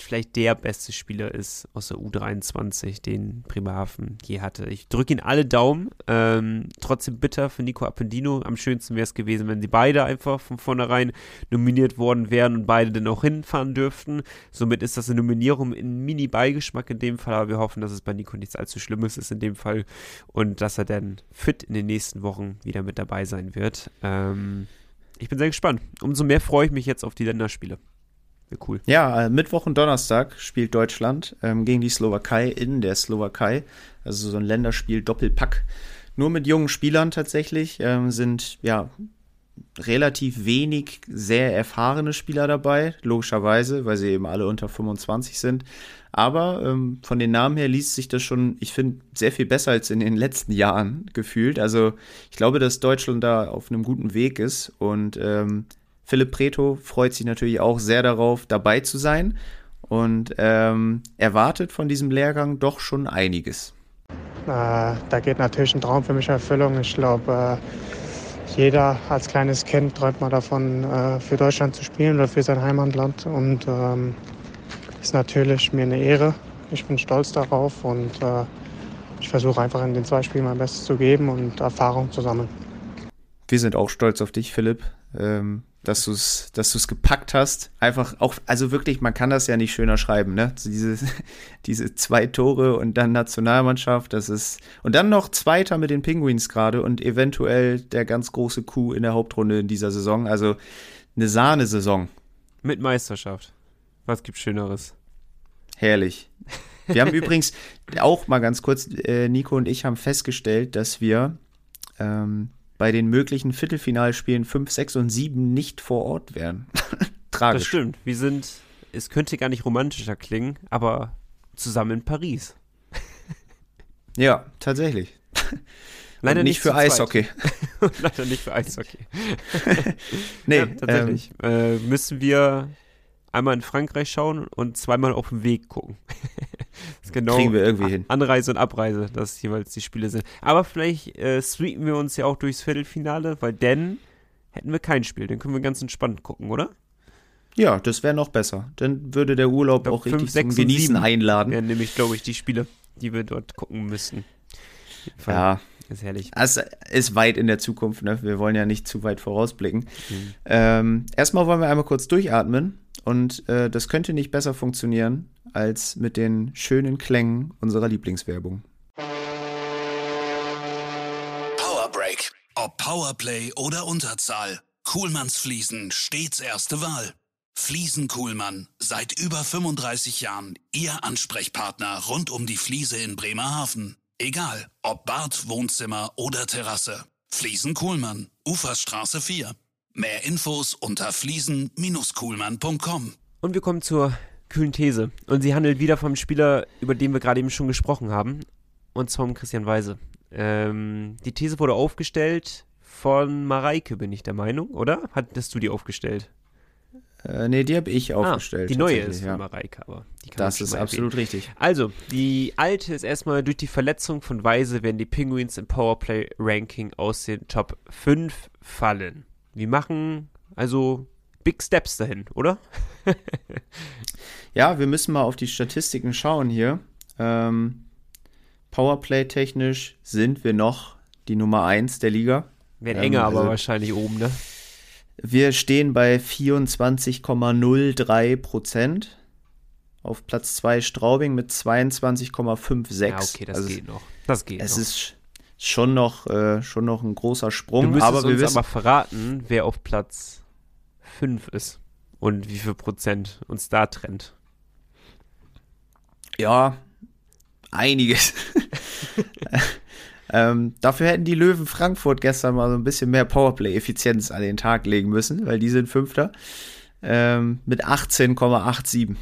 vielleicht der beste Spieler ist aus der U23, den Bremerhaven je hatte. Ich drücke ihn alle Daumen. Ähm, trotzdem bitter für Nico Appendino. Am schönsten wäre es gewesen, wenn sie beide einfach von vornherein nominiert worden wären und beide dann auch hinfahren dürften. Somit ist das eine Nominierung in Mini-Beigeschmack in dem Fall, aber wir hoffen, dass es bei Nico nichts allzu Schlimmes ist in dem Fall und dass er dann fit in den nächsten Wochen wieder mit dabei sein wird. Ähm, ich bin sehr gespannt. Umso mehr freue ich mich jetzt auf die Länderspiele. Cool. Ja, äh, Mittwoch und Donnerstag spielt Deutschland ähm, gegen die Slowakei in der Slowakei. Also so ein Länderspiel Doppelpack. Nur mit jungen Spielern tatsächlich ähm, sind ja relativ wenig sehr erfahrene Spieler dabei, logischerweise, weil sie eben alle unter 25 sind. Aber ähm, von den Namen her liest sich das schon, ich finde, sehr viel besser als in den letzten Jahren gefühlt. Also ich glaube, dass Deutschland da auf einem guten Weg ist und ähm, Philipp Preto freut sich natürlich auch sehr darauf, dabei zu sein und ähm, erwartet von diesem Lehrgang doch schon einiges. Äh, da geht natürlich ein Traum für mich in Erfüllung. Ich glaube, äh, jeder als kleines Kind träumt mal davon, äh, für Deutschland zu spielen oder für sein Heimatland. Und ähm, ist natürlich mir eine Ehre. Ich bin stolz darauf und äh, ich versuche einfach in den zwei Spielen mein Bestes zu geben und Erfahrung zu sammeln. Wir sind auch stolz auf dich, Philipp, ähm, dass du es dass du's gepackt hast. Einfach auch, also wirklich, man kann das ja nicht schöner schreiben, ne? Diese, diese zwei Tore und dann Nationalmannschaft, das ist. Und dann noch Zweiter mit den Penguins gerade und eventuell der ganz große Coup in der Hauptrunde in dieser Saison. Also eine Sahnesaison. Mit Meisterschaft. Was gibt's Schöneres? Herrlich. Wir haben übrigens auch mal ganz kurz, äh, Nico und ich haben festgestellt, dass wir ähm, bei den möglichen Viertelfinalspielen 5, 6 und 7 nicht vor Ort wären. Tragisch. Das stimmt. Wir sind, es könnte gar nicht romantischer klingen, aber zusammen in Paris. ja, tatsächlich. Leider nicht, nicht für Eishockey. Leider nicht für Eishockey. nee, ja, tatsächlich. Ähm, äh, müssen wir einmal in Frankreich schauen und zweimal auf dem Weg gucken. das genau Kriegen wir irgendwie hin. Anreise und Abreise, dass jeweils die Spiele sind. Aber vielleicht äh, sweepen wir uns ja auch durchs Viertelfinale, weil dann hätten wir kein Spiel. Dann können wir ganz entspannt gucken, oder? Ja, das wäre noch besser. Dann würde der Urlaub glaub, auch richtig 5, 6 zum Genießen einladen. Wären nämlich, glaube ich, die Spiele, die wir dort gucken müssten. Ja. Ist herrlich. Es ist weit in der Zukunft, ne? Wir wollen ja nicht zu weit vorausblicken. Mhm. Ähm, erstmal wollen wir einmal kurz durchatmen und äh, das könnte nicht besser funktionieren als mit den schönen Klängen unserer Lieblingswerbung. Powerbreak. Ob Powerplay oder Unterzahl. Kuhlmanns Fliesen stets erste Wahl. Fliesen Kuhlmann. Seit über 35 Jahren Ihr Ansprechpartner rund um die Fliese in Bremerhaven. Egal, ob Bad, Wohnzimmer oder Terrasse. Fliesen Kuhlmann. Uferstraße 4. Mehr Infos unter fliesen-kuhlmann.com. Und wir kommen zur kühlen These. Und sie handelt wieder vom Spieler, über den wir gerade eben schon gesprochen haben. Und zwar um Christian Weise. Ähm, die These wurde aufgestellt von Mareike, bin ich der Meinung, oder? Hattest du die aufgestellt? Äh, nee, die habe ich ah, aufgestellt. Ah, die neue ist ja. von Mareike, aber das ist absolut erwähnen. richtig. Also, die alte ist erstmal durch die Verletzung von Weise werden die Penguins im Powerplay-Ranking aus den Top 5 fallen. Wir machen also Big Steps dahin, oder? ja, wir müssen mal auf die Statistiken schauen hier. Ähm, Powerplay-technisch sind wir noch die Nummer 1 der Liga. Werden ähm, enger, also aber wahrscheinlich oben, ne? Wir stehen bei 24,03 Prozent. Auf Platz 2 Straubing mit 22,56. Ja, okay, das also geht noch. Das geht es noch. ist schon noch, äh, schon noch ein großer Sprung. Du aber wir uns wissen, aber verraten, wer auf Platz 5 ist und wie viel Prozent uns da trennt. Ja, einiges. Ähm, dafür hätten die Löwen Frankfurt gestern mal so ein bisschen mehr Powerplay-Effizienz an den Tag legen müssen, weil die sind Fünfter ähm, mit 18,87.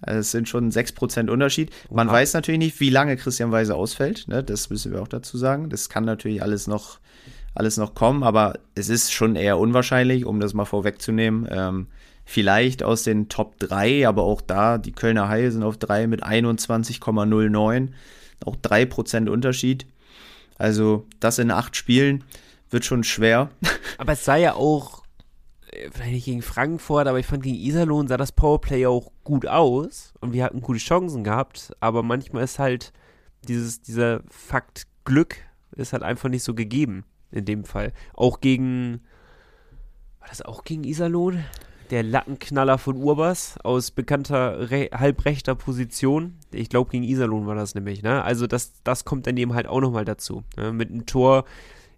Also es sind schon 6% Unterschied. Man Oha. weiß natürlich nicht, wie lange Christian Weise ausfällt. Ne? Das müssen wir auch dazu sagen. Das kann natürlich alles noch, alles noch kommen, aber es ist schon eher unwahrscheinlich, um das mal vorwegzunehmen. Ähm, vielleicht aus den Top 3, aber auch da, die Kölner Haie sind auf 3 mit 21,09. Auch 3% Unterschied. Also das in acht Spielen wird schon schwer. Aber es sah ja auch, vielleicht nicht gegen Frankfurt, aber ich fand gegen Iserlohn sah das Powerplay auch gut aus und wir hatten gute Chancen gehabt, aber manchmal ist halt dieses, dieser Fakt Glück ist halt einfach nicht so gegeben in dem Fall. Auch gegen, war das auch gegen Iserlohn? Der Lattenknaller von Urbas aus bekannter re halbrechter Position. Ich glaube, gegen Iserlohn war das nämlich, ne? Also das, das kommt dann eben halt auch nochmal dazu. Ne? Mit einem Tor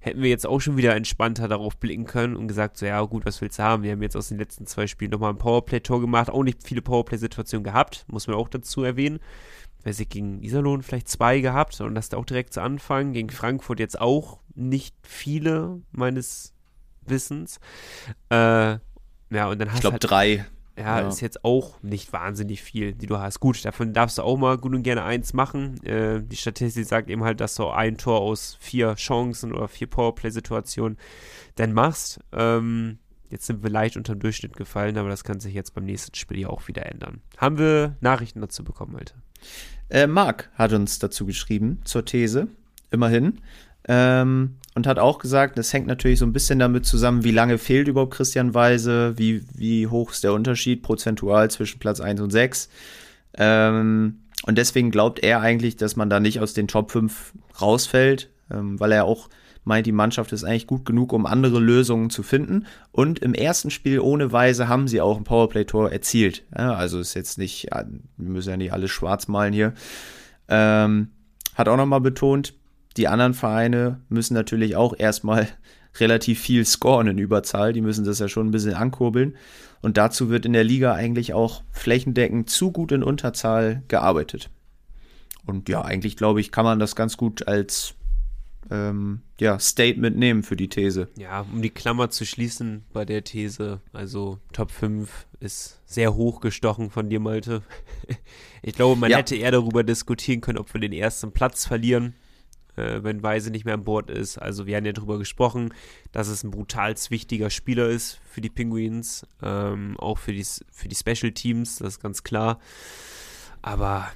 hätten wir jetzt auch schon wieder entspannter darauf blicken können und gesagt, so ja gut, was willst du haben? Wir haben jetzt aus den letzten zwei Spielen nochmal ein Powerplay-Tor gemacht, auch nicht viele Powerplay-Situationen gehabt, muss man auch dazu erwähnen. Weiß ich, gegen Iserlohn vielleicht zwei gehabt und das da auch direkt zu Anfang. Gegen Frankfurt jetzt auch nicht viele, meines Wissens. Äh, ja, und dann hast Ich glaube halt drei. Ja, Ja. ist jetzt auch nicht wahnsinnig viel, die du hast. Gut, davon darfst du auch mal gut und gerne eins machen. Äh, die Statistik sagt eben halt, dass du ein Tor aus vier Chancen oder vier Powerplay-Situationen dann machst. Ähm, jetzt sind wir leicht unter dem Durchschnitt gefallen, aber das kann sich jetzt beim nächsten Spiel ja auch wieder ändern. Haben wir Nachrichten dazu bekommen, Alter? Äh, Marc hat uns dazu geschrieben, zur These, immerhin. Ähm, und hat auch gesagt, das hängt natürlich so ein bisschen damit zusammen, wie lange fehlt überhaupt Christian Weise, wie, wie hoch ist der Unterschied prozentual zwischen Platz 1 und 6. Ähm, und deswegen glaubt er eigentlich, dass man da nicht aus den Top 5 rausfällt, ähm, weil er auch meint, die Mannschaft ist eigentlich gut genug, um andere Lösungen zu finden. Und im ersten Spiel ohne Weise haben sie auch ein Powerplay-Tor erzielt. Ja, also ist jetzt nicht, wir müssen ja nicht alles schwarz malen hier. Ähm, hat auch nochmal betont, die anderen Vereine müssen natürlich auch erstmal relativ viel scoren in Überzahl. Die müssen das ja schon ein bisschen ankurbeln. Und dazu wird in der Liga eigentlich auch flächendeckend zu gut in Unterzahl gearbeitet. Und ja, eigentlich glaube ich, kann man das ganz gut als ähm, ja, Statement nehmen für die These. Ja, um die Klammer zu schließen bei der These, also Top 5 ist sehr hoch gestochen von dir, Malte. Ich glaube, man Ja. hätte eher darüber diskutieren können, ob wir den ersten Platz verlieren, äh, wenn Weise nicht mehr an Bord ist. Also wir haben ja darüber gesprochen, dass es ein brutal wichtiger Spieler ist für die Penguins, ähm, auch für die, für die Special Teams, das ist ganz klar. Aber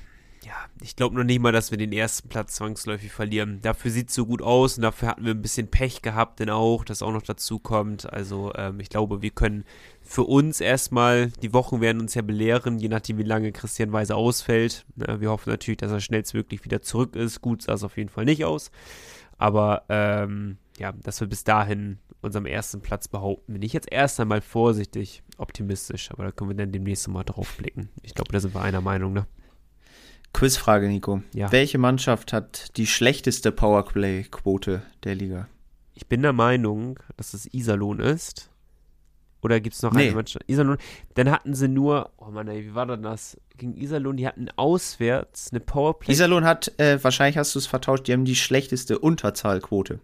ja, ich glaube noch nicht mal, dass wir den ersten Platz zwangsläufig verlieren. Dafür sieht es so gut aus und dafür hatten wir ein bisschen Pech gehabt, denn auch, das auch noch dazu kommt. Also ähm, ich glaube, wir können für uns erstmal, die Wochen werden uns ja belehren, je nachdem, wie lange Christian Weise ausfällt. Na, wir hoffen natürlich, dass er schnellstmöglich wieder zurück ist. Gut sah es auf jeden Fall nicht aus. Aber ähm, ja, dass wir bis dahin unserem ersten Platz behaupten, bin ich jetzt erst einmal vorsichtig optimistisch. Aber da können wir dann demnächst mal drauf blicken. Ich glaube, da sind wir einer Meinung, ne? Quizfrage, Nico. Ja. Welche Mannschaft hat die schlechteste Powerplay-Quote der Liga? Ich bin der Meinung, dass es Iserlohn ist. Oder gibt es noch Nee. eine Mannschaft? Iserlohn. Dann hatten sie nur, oh Mann, ey, wie war denn das? Gegen Iserlohn, die hatten auswärts eine Powerplay. Iserlohn hat, äh, wahrscheinlich hast du es vertauscht, die haben die schlechteste Unterzahlquote.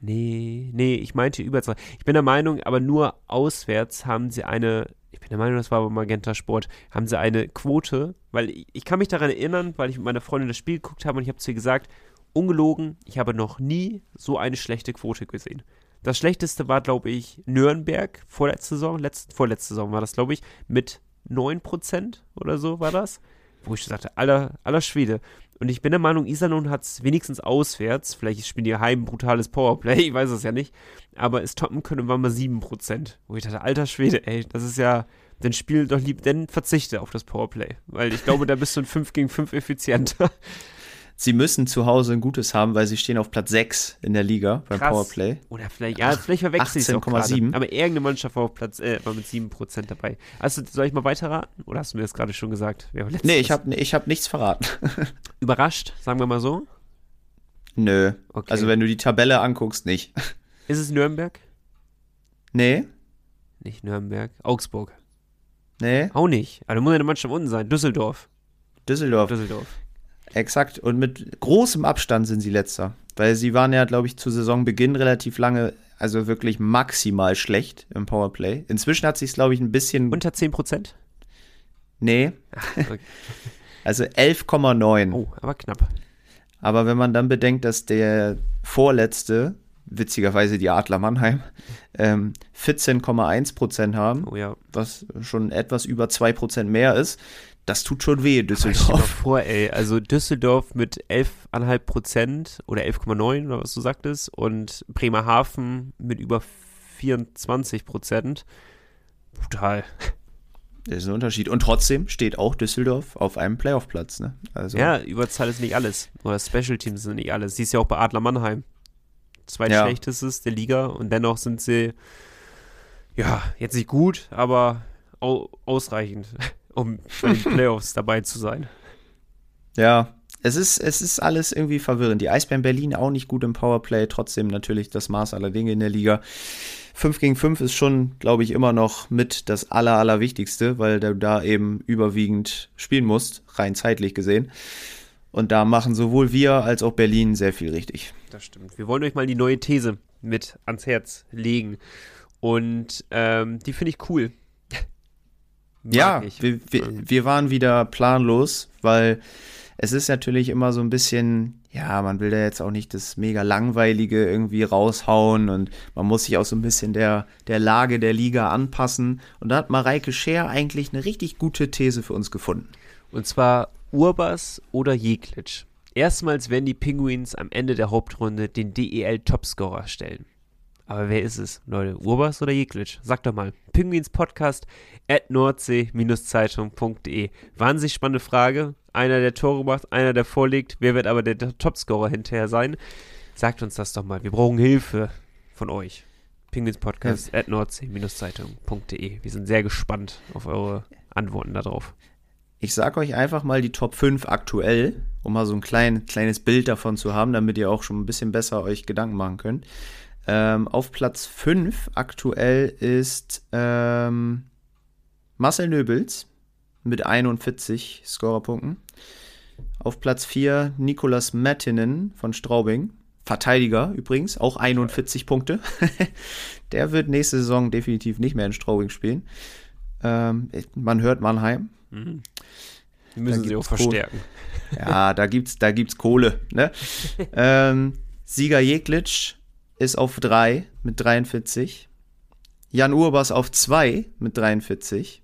Nee, nee, ich meinte Überzahl. Ich bin der Meinung, aber nur auswärts haben sie eine, ich bin der Meinung, das war aber Magenta Sport, haben sie eine Quote, weil ich, ich kann mich daran erinnern, weil ich mit meiner Freundin das Spiel geguckt habe und ich habe zu ihr gesagt, ungelogen, ich habe noch nie so eine schlechte Quote gesehen. Das schlechteste war, glaube ich, Nürnberg vorletzte Saison, letzte, vorletzte Saison war das, glaube ich, mit 9% oder so war das. Wo ich sagte, aller, aller Schwede. Und ich bin der Meinung, Iserlohn hat es wenigstens auswärts, vielleicht spielen die heim brutales Powerplay, ich weiß es ja nicht, aber es toppen können war mal 7%. Wo ich dachte, alter Schwede, ey, das ist ja, dann spiel doch lieb, dann verzichte auf das Powerplay. Weil ich glaube, da bist du in 5 gegen 5 effizienter. Sie müssen zu Hause ein gutes haben, weil sie stehen auf Platz 6 in der Liga beim Krass. Powerplay. Oder vielleicht, ja, vielleicht verwechsel ich es auch gerade. 18,7. Aber irgendeine Mannschaft war auf Platz, äh, war mit 7% dabei. Also, soll ich mal weiterraten? Oder hast du mir das gerade schon gesagt? Wer? Nee, ich habe ich hab nichts verraten. Überrascht, sagen wir mal so. Nö. Okay. Also wenn du die Tabelle anguckst, nicht. Ist es Nürnberg? Nee, Nicht Nürnberg. Augsburg. nee. Auch nicht. Aber da muss ja eine Mannschaft unten sein. Düsseldorf. Düsseldorf. Düsseldorf. Exakt. Und mit großem Abstand sind sie letzter. Weil sie waren ja, glaube ich, zu Saisonbeginn relativ lange, also wirklich maximal schlecht im Powerplay. Inzwischen hat sich es, glaube ich, ein bisschen. Unter 10 Prozent? Nee. Okay. Also 11,9. Oh, aber knapp. Aber wenn man dann bedenkt, dass der vorletzte, witzigerweise die Adler Mannheim, ähm, 14,1 Prozent haben, Oh ja. was schon etwas über 2 Prozent mehr ist, das tut schon weh, Düsseldorf. vor, ey, also Düsseldorf mit 11,5 Prozent oder 11,9 oder was du sagtest und Bremerhaven mit über 24 Prozent. Brutal. Das ist ein Unterschied. Und trotzdem steht auch Düsseldorf auf einem Playoff-Platz. Ne? Also, Ja, Überzahl ist nicht alles. Oder Special Teams sind nicht alles. Siehst ja auch bei Adler Mannheim. Zweitschlechtestes der Liga und dennoch sind sie, ja, jetzt nicht gut, aber au ausreichend, um bei den Playoffs dabei zu sein. ja. Es ist, es ist alles irgendwie verwirrend. Die Eisbären Berlin auch nicht gut im Powerplay, trotzdem natürlich das Maß aller Dinge in der Liga. 5 gegen 5 ist schon, glaube ich, immer noch mit das Aller, Allerwichtigste, weil du da eben überwiegend spielen musst, rein zeitlich gesehen. Und da machen sowohl wir als auch Berlin sehr viel richtig. Das stimmt. Wir wollen euch mal die neue These mit ans Herz legen. Und ähm, die finde ich cool. Ja, wir, wir, wir waren wieder planlos, weil es ist natürlich immer so ein bisschen, ja, man will da jetzt auch nicht das mega langweilige irgendwie raushauen und man muss sich auch so ein bisschen der, der Lage der Liga anpassen. Und da hat Mareike Scher eigentlich eine richtig gute These für uns gefunden. Und zwar Urbas oder Jeglitsch. Erstmals werden die Penguins am Ende der Hauptrunde den DEL Topscorer stellen. Aber wer ist es, Leute? Urbas oder Jeglitsch? Sagt doch mal. Penguins Podcast at nordsee-zeitung.de. Wahnsinnig spannende Frage. Einer, der Tore macht, einer, der vorlegt. Wer wird aber der Topscorer hinterher sein? Sagt uns das doch mal. Wir brauchen Hilfe von euch. Penguins Podcast at nordsee-zeitung.de. Wir sind sehr gespannt auf eure Antworten darauf. Ich sag euch einfach mal die Top 5 aktuell, um mal so ein klein, kleines Bild davon zu haben, damit ihr auch schon ein bisschen besser euch Gedanken machen könnt. Ähm, auf Platz 5 aktuell ist ähm, Marcel Nöbels mit 41 Scorerpunkten. Auf Platz 4 Nikolas Mettinen von Straubing. Verteidiger übrigens, auch 41 Punkte. Der wird nächste Saison definitiv nicht mehr in Straubing spielen. Ähm, man hört Mannheim. Mhm. Die müssen sie auch Kohle. verstärken. Ja, da gibt's, da gibt's Kohle. Ne? ähm, Sieger Jeglitsch ist auf 3 mit 43. Jan Urbas auf 2 mit 43.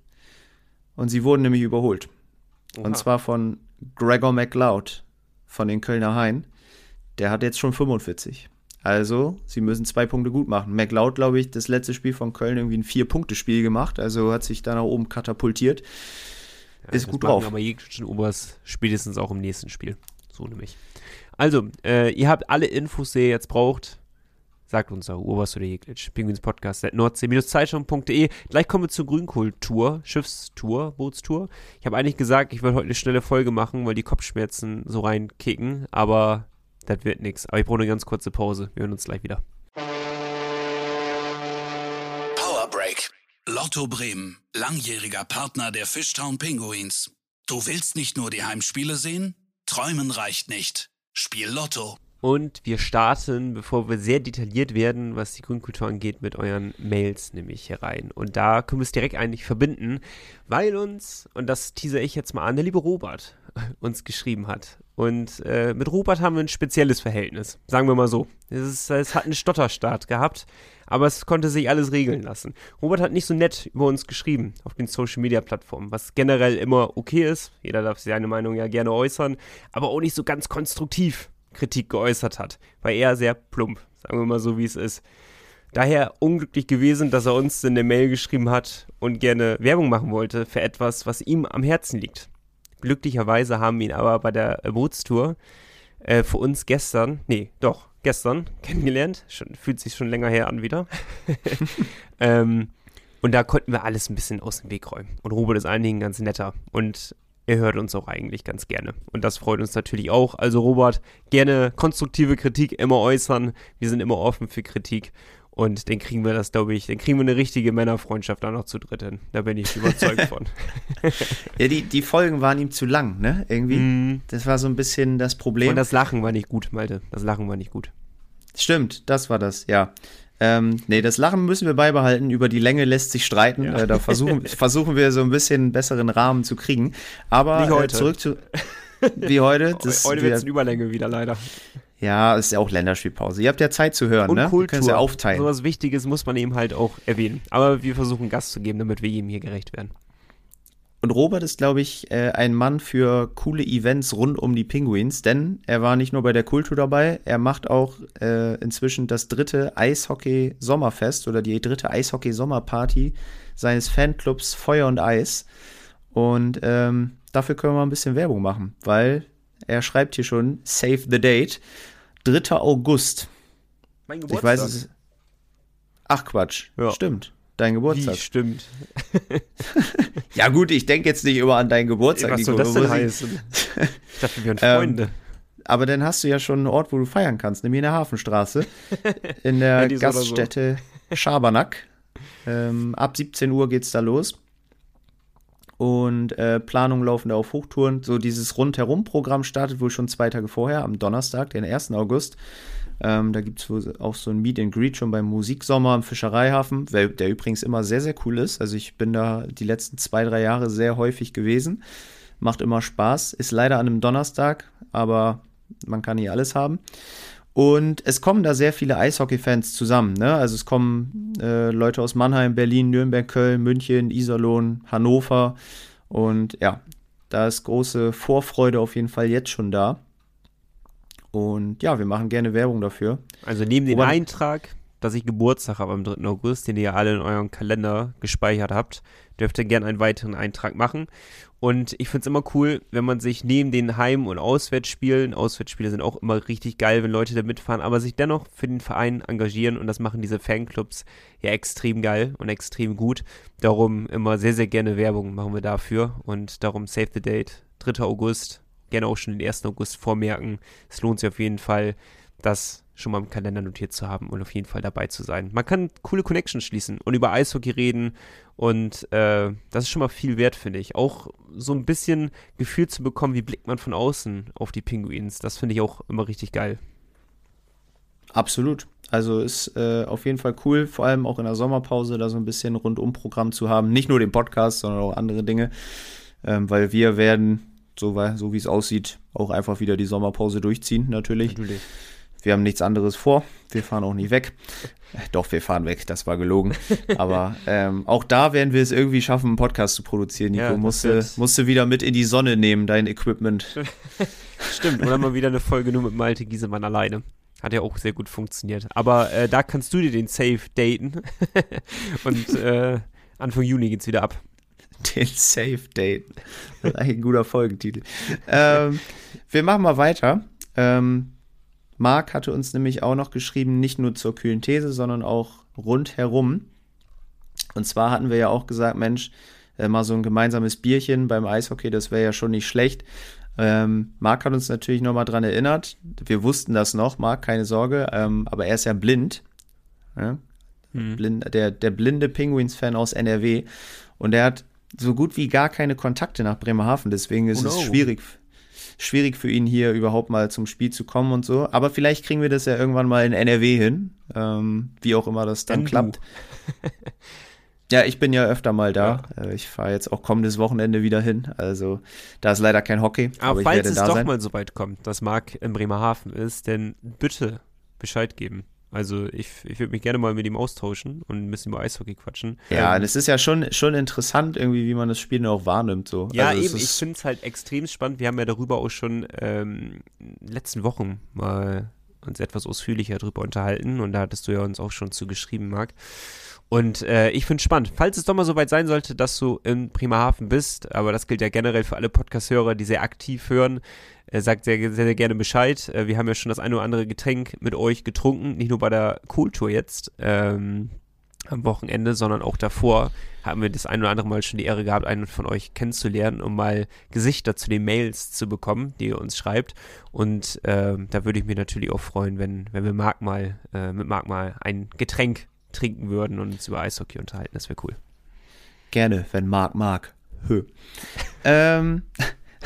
Und sie wurden nämlich überholt. Oha. Und zwar von Gregor McLeod von den Kölner Hain. Der hat jetzt schon 45. Also, sie müssen zwei Punkte gut machen. McLeod, glaube ich, das letzte Spiel von Köln irgendwie ein Vier-Punkte-Spiel gemacht. Also hat sich da nach oben katapultiert. Ja, ist gut drauf. Aber Jeglitsch und Obers spätestens auch im nächsten Spiel. So nämlich. Also, äh, ihr habt alle Infos, die ihr jetzt braucht. Sagt uns da, Obers oder Jeglitsch. Penguins Podcast at nordsee-zeitung.de. Gleich kommen wir zur Grünkohltour, Schiffstour, Bootstour. Ich habe eigentlich gesagt, ich wollte heute eine schnelle Folge machen, weil die Kopfschmerzen so reinkicken, aber das wird nichts. Aber ich brauche eine ganz kurze Pause. Wir hören uns gleich wieder. Power Break. Lotto Bremen, langjähriger Partner der Fishtown Pinguins. Du willst nicht nur die Heimspiele sehen? Träumen reicht nicht. Spiel Lotto. Und wir starten, bevor wir sehr detailliert werden, was die Grünkultur angeht, mit euren Mails nämlich hier rein. Und da können wir es direkt eigentlich verbinden, weil uns, und das teaser ich jetzt mal an, der liebe Robert uns geschrieben hat. Und äh, mit Robert haben wir ein spezielles Verhältnis, sagen wir mal so. Es, ist, es hat einen Stotterstart gehabt, aber es konnte sich alles regeln lassen. Robert hat nicht so nett über uns geschrieben auf den Social-Media-Plattformen, was generell immer okay ist. Jeder darf seine Meinung ja gerne äußern, aber auch nicht so ganz konstruktiv Kritik geäußert hat. War eher sehr plump, sagen wir mal so, wie es ist. Daher unglücklich gewesen, dass er uns in der Mail geschrieben hat und gerne Werbung machen wollte für etwas, was ihm am Herzen liegt. Glücklicherweise haben wir ihn aber bei der Bootstour äh, für uns gestern, nee, doch, gestern kennengelernt. Schon, fühlt sich schon länger her an wieder. ähm, und da konnten wir alles ein bisschen aus dem Weg räumen. Und Robert ist einigen ganz netter. Und er hört uns auch eigentlich ganz gerne. Und das freut uns natürlich auch. Also Robert, gerne konstruktive Kritik immer äußern. Wir sind immer offen für Kritik. Und dann kriegen wir das, glaube ich, dann kriegen wir eine richtige Männerfreundschaft da noch zu dritt hin. Da bin ich überzeugt von. ja, die, die Folgen waren ihm zu lang, ne? Irgendwie. Mm. Das war so ein bisschen das Problem. Und das Lachen war nicht gut, Malte. Das Lachen war nicht gut. Stimmt, das war das, ja. Ähm, nee, das Lachen müssen wir beibehalten. Über die Länge lässt sich streiten. Ja. Äh, da versuchen, versuchen wir so ein bisschen einen besseren Rahmen zu kriegen. Aber äh, zurück zu. Wie heute. Das heute wird es eine Überlänge wieder leider. Ja, ist ja auch Länderspielpause. Ihr habt ja Zeit zu hören, Und ne? Kultur. Sie aufteilen. So was Wichtiges muss man eben halt auch erwähnen. Aber wir versuchen Gast zu geben, damit wir ihm hier gerecht werden. Und Robert ist, glaube ich, äh, ein Mann für coole Events rund um die Penguins, denn er war nicht nur bei der Kultur dabei, er macht auch äh, inzwischen das dritte Eishockey-Sommerfest oder die dritte Eishockey-Sommerparty seines Fanclubs Feuer und Eis. Und ähm, dafür können wir ein bisschen Werbung machen, weil er schreibt hier schon Save the Date. 3. August. Mein Geburtstag. Ich weiß es. Ach Quatsch. Ja. Stimmt. Dein Geburtstag. Wie, stimmt. ja gut, ich denke jetzt nicht immer an deinen Geburtstag. Was soll das denn heißen? Ich dachte, wir wären ähm, Freunde. Aber dann hast du ja schon einen Ort, wo du feiern kannst, nämlich in der Hafenstraße, in der Gaststätte so. Schabernack. Ähm, ab 17 Uhr geht's da los und äh, Planungen laufen da auf Hochtouren. So dieses Rundherum-Programm startet wohl schon zwei Tage vorher, am Donnerstag, den 1. August. Ähm, da gibt es auch so ein Meet and Greet schon beim Musiksommer am Fischereihafen, der, der, übrigens immer sehr, sehr cool ist. Also ich bin da die letzten zwei, drei Jahre sehr häufig gewesen. Macht immer Spaß. Ist leider an einem Donnerstag, aber man kann hier alles haben. Und es kommen da sehr viele Eishockey-Fans zusammen. Ne? Also es kommen äh, Leute aus Mannheim, Berlin, Nürnberg, Köln, München, Iserlohn, Hannover. Und ja, da ist große Vorfreude auf jeden Fall jetzt schon da. Und ja, wir machen gerne Werbung dafür. Also neben dem Eintrag, dass ich Geburtstag habe am 3. August, den ihr alle in eurem Kalender gespeichert habt, dürft ihr gerne einen weiteren Eintrag machen. Und ich finde es immer cool, wenn man sich neben den Heim- und Auswärtsspielen, Auswärtsspiele sind auch immer richtig geil, wenn Leute da mitfahren, aber sich dennoch für den Verein engagieren und das machen diese Fanclubs ja extrem geil und extrem gut. Darum immer sehr, sehr gerne Werbung machen wir dafür und darum Save the Date, 3. August, gerne auch schon den 1. August vormerken. Es lohnt sich auf jeden Fall, das schon mal im Kalender notiert zu haben und auf jeden Fall dabei zu sein. Man kann coole Connections schließen und über Eishockey reden und äh, das ist schon mal viel wert, finde ich. Auch so ein bisschen Gefühl zu bekommen, wie blickt man von außen auf die Pinguins. Das finde ich auch immer richtig geil. Absolut. Also ist äh, auf jeden Fall cool, vor allem auch in der Sommerpause da so ein bisschen Rundum-Programm zu haben. Nicht nur den Podcast, sondern auch andere Dinge. Ähm, weil wir werden, so, so wie es aussieht, auch einfach wieder die Sommerpause durchziehen, natürlich. Natürlich. Wir haben nichts anderes vor. Wir fahren auch nicht weg. Äh, doch, wir fahren weg, das war gelogen. Aber ähm, auch da werden wir es irgendwie schaffen, einen Podcast zu produzieren. Nico ja, musste, musste wieder mit in die Sonne nehmen, dein Equipment. Stimmt, oder mal wieder eine Folge nur mit Malte Giesemann alleine. Hat ja auch sehr gut funktioniert. Aber äh, da kannst du dir den Safe daten. Und äh, Anfang Juni geht's wieder ab. Den Safe Daten. Das ist eigentlich ein guter Folgentitel. ähm, wir machen mal weiter. Ähm, Marc hatte uns nämlich auch noch geschrieben, nicht nur zur kühlen These, sondern auch rundherum. Und zwar hatten wir ja auch gesagt, Mensch, äh, mal so ein gemeinsames Bierchen beim Eishockey, das wäre ja schon nicht schlecht. Ähm, Marc hat uns natürlich nochmal dran erinnert. Wir wussten das noch, Marc, keine Sorge, ähm, aber er ist ja blind. Ja? Mhm. blind der, der blinde Penguins-Fan aus NRW. Und er hat so gut wie gar keine Kontakte nach Bremerhaven. Deswegen ist oh no. es schwierig schwierig für ihn hier überhaupt mal zum Spiel zu kommen und so. Aber vielleicht kriegen wir das ja irgendwann mal in NRW hin, ähm, wie auch immer das dann Wenn klappt. ja, ich bin ja öfter mal da. Ja. Äh, ich fahre jetzt auch kommendes Wochenende wieder hin. Also da ist leider kein Hockey. Aber, aber falls es doch sein. mal so weit kommt, dass Marc in Bremerhaven ist, dann bitte Bescheid geben. Also ich, ich würde mich gerne mal mit ihm austauschen und ein bisschen über Eishockey quatschen. Ja, ähm, es ist ja schon, schon interessant irgendwie, wie man das Spiel auch wahrnimmt. So. Ja, also eben, ich finde es halt extrem spannend. Wir haben ja darüber auch schon ähm, in den letzten Wochen mal uns etwas ausführlicher darüber unterhalten und da hattest du ja uns auch schon zugeschrieben, Marc. Und äh, ich finde es spannend. Falls es doch mal so weit sein sollte, dass du in Bremerhaven bist, aber das gilt ja generell für alle Podcast-Hörer, die sehr aktiv hören, er sagt sehr, sehr, sehr gerne Bescheid. Äh, wir haben ja schon das eine oder andere Getränk mit euch getrunken, nicht nur bei der Kultur jetzt. Ähm, am Wochenende, sondern auch davor haben wir das ein oder andere Mal schon die Ehre gehabt, einen von euch kennenzulernen, um mal Gesichter zu den Mails zu bekommen, die ihr uns schreibt. Und äh, da würde ich mich natürlich auch freuen, wenn, wenn wir Marc mal, äh, mit Marc mal ein Getränk trinken würden und uns über Eishockey unterhalten. Das wäre cool. Gerne, wenn Marc mag. Hö. ähm,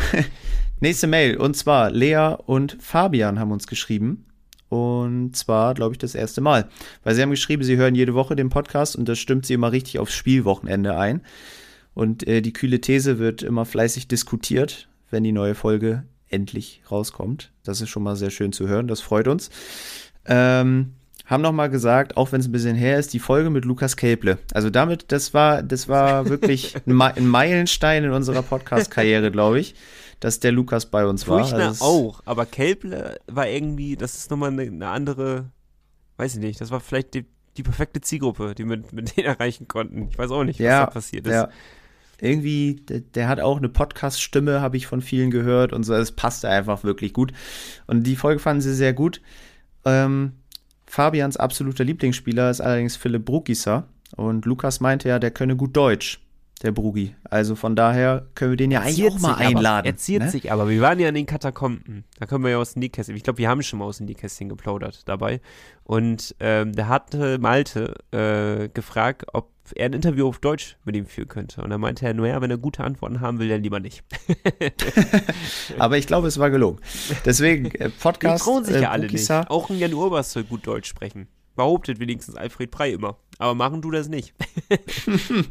nächste Mail. Und zwar Lea und Fabian haben uns geschrieben. Und zwar, glaube ich, das erste Mal. Weil sie haben geschrieben, sie hören jede Woche den Podcast und das stimmt sie immer richtig aufs Spielwochenende ein. Und äh, die kühle These wird immer fleißig diskutiert, wenn die neue Folge endlich rauskommt. Das ist schon mal sehr schön zu hören, das freut uns. Ähm, haben noch mal gesagt, auch wenn es ein bisschen her ist, die Folge mit Lukas Kelple. Also damit, das war, das war wirklich ein Meilenstein in unserer Podcast-Karriere, glaube ich dass der Lukas bei uns Furchtner war. Also auch, aber Kelple war irgendwie, das ist nochmal eine, eine andere, weiß ich nicht, das war vielleicht die, die perfekte Zielgruppe, die wir mit, mit denen erreichen konnten. Ich weiß auch nicht, was ja, da passiert ist. Ja. Irgendwie, der, der hat auch eine Podcast-Stimme, habe ich von vielen gehört und so. Es passte einfach wirklich gut. Und die Folge fanden sie sehr gut. Ähm, Fabians absoluter Lieblingsspieler ist allerdings Philipp Brukisa. Und Lukas meinte ja, der könne gut Deutsch der Brugi. Also von daher können wir den ja eigentlich auch mal einladen. Er ziert ne? sich aber. Wir waren ja in den Katakomben. Da können wir ja aus dem Nähkästchen. Ich glaube, wir haben schon mal aus dem Nähkästchen geplaudert dabei. Und ähm, da hatte Malte äh, gefragt, ob er ein Interview auf Deutsch mit ihm führen könnte. Und da meinte er, naja, wenn er gute Antworten haben will, dann lieber nicht. aber ich glaube, es war gelungen. Deswegen, äh, Podcast. Die trauen sich äh, ja alle nicht. Auch ein Jan Urbas soll gut Deutsch sprechen. Behauptet wenigstens Alfred Prey immer. Aber machen du das nicht.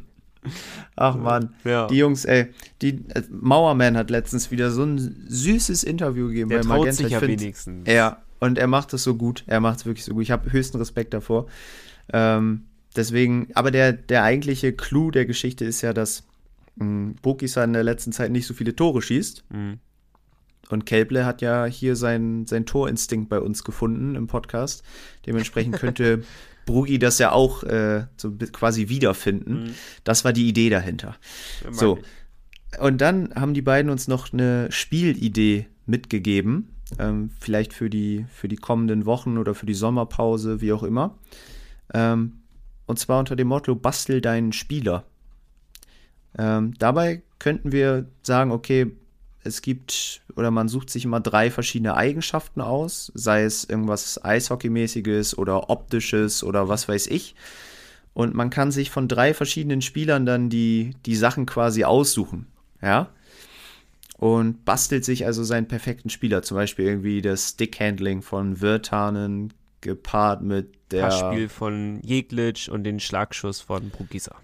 Ach man, ja. die Jungs, ey, die äh, Mauerman hat letztens wieder so ein süßes Interview gegeben Der bei traut Magenta. Sich ja wenigstens. Ja, und er macht es so gut. Er macht es wirklich so gut. Ich habe höchsten Respekt davor. Ähm, deswegen, aber der, der eigentliche Clou der Geschichte ist ja, dass hm, Bokisa in der letzten Zeit nicht so viele Tore schießt. Mhm. Und Kelble hat ja hier sein, sein Torinstinkt bei uns gefunden im Podcast. Dementsprechend könnte Brugi das ja auch äh, so quasi wiederfinden. Mhm. Das war die Idee dahinter. Ja, so. Und dann haben die beiden uns noch eine Spielidee mitgegeben. Ähm, vielleicht für die, für die kommenden Wochen oder für die Sommerpause, wie auch immer. Ähm, und zwar unter dem Motto: Bastel deinen Spieler. Ähm, dabei könnten wir sagen, okay, es gibt oder man sucht sich immer drei verschiedene Eigenschaften aus, sei es irgendwas Eishockeymäßiges oder optisches oder was weiß ich. Und man kann sich von drei verschiedenen Spielern dann die, die Sachen quasi aussuchen. Ja. Und bastelt sich also seinen perfekten Spieler. Zum Beispiel irgendwie das Stickhandling von Wirtanen gepaart mit der. Passspiel von Jeglitsch und den Schlagschuss von Brugisa.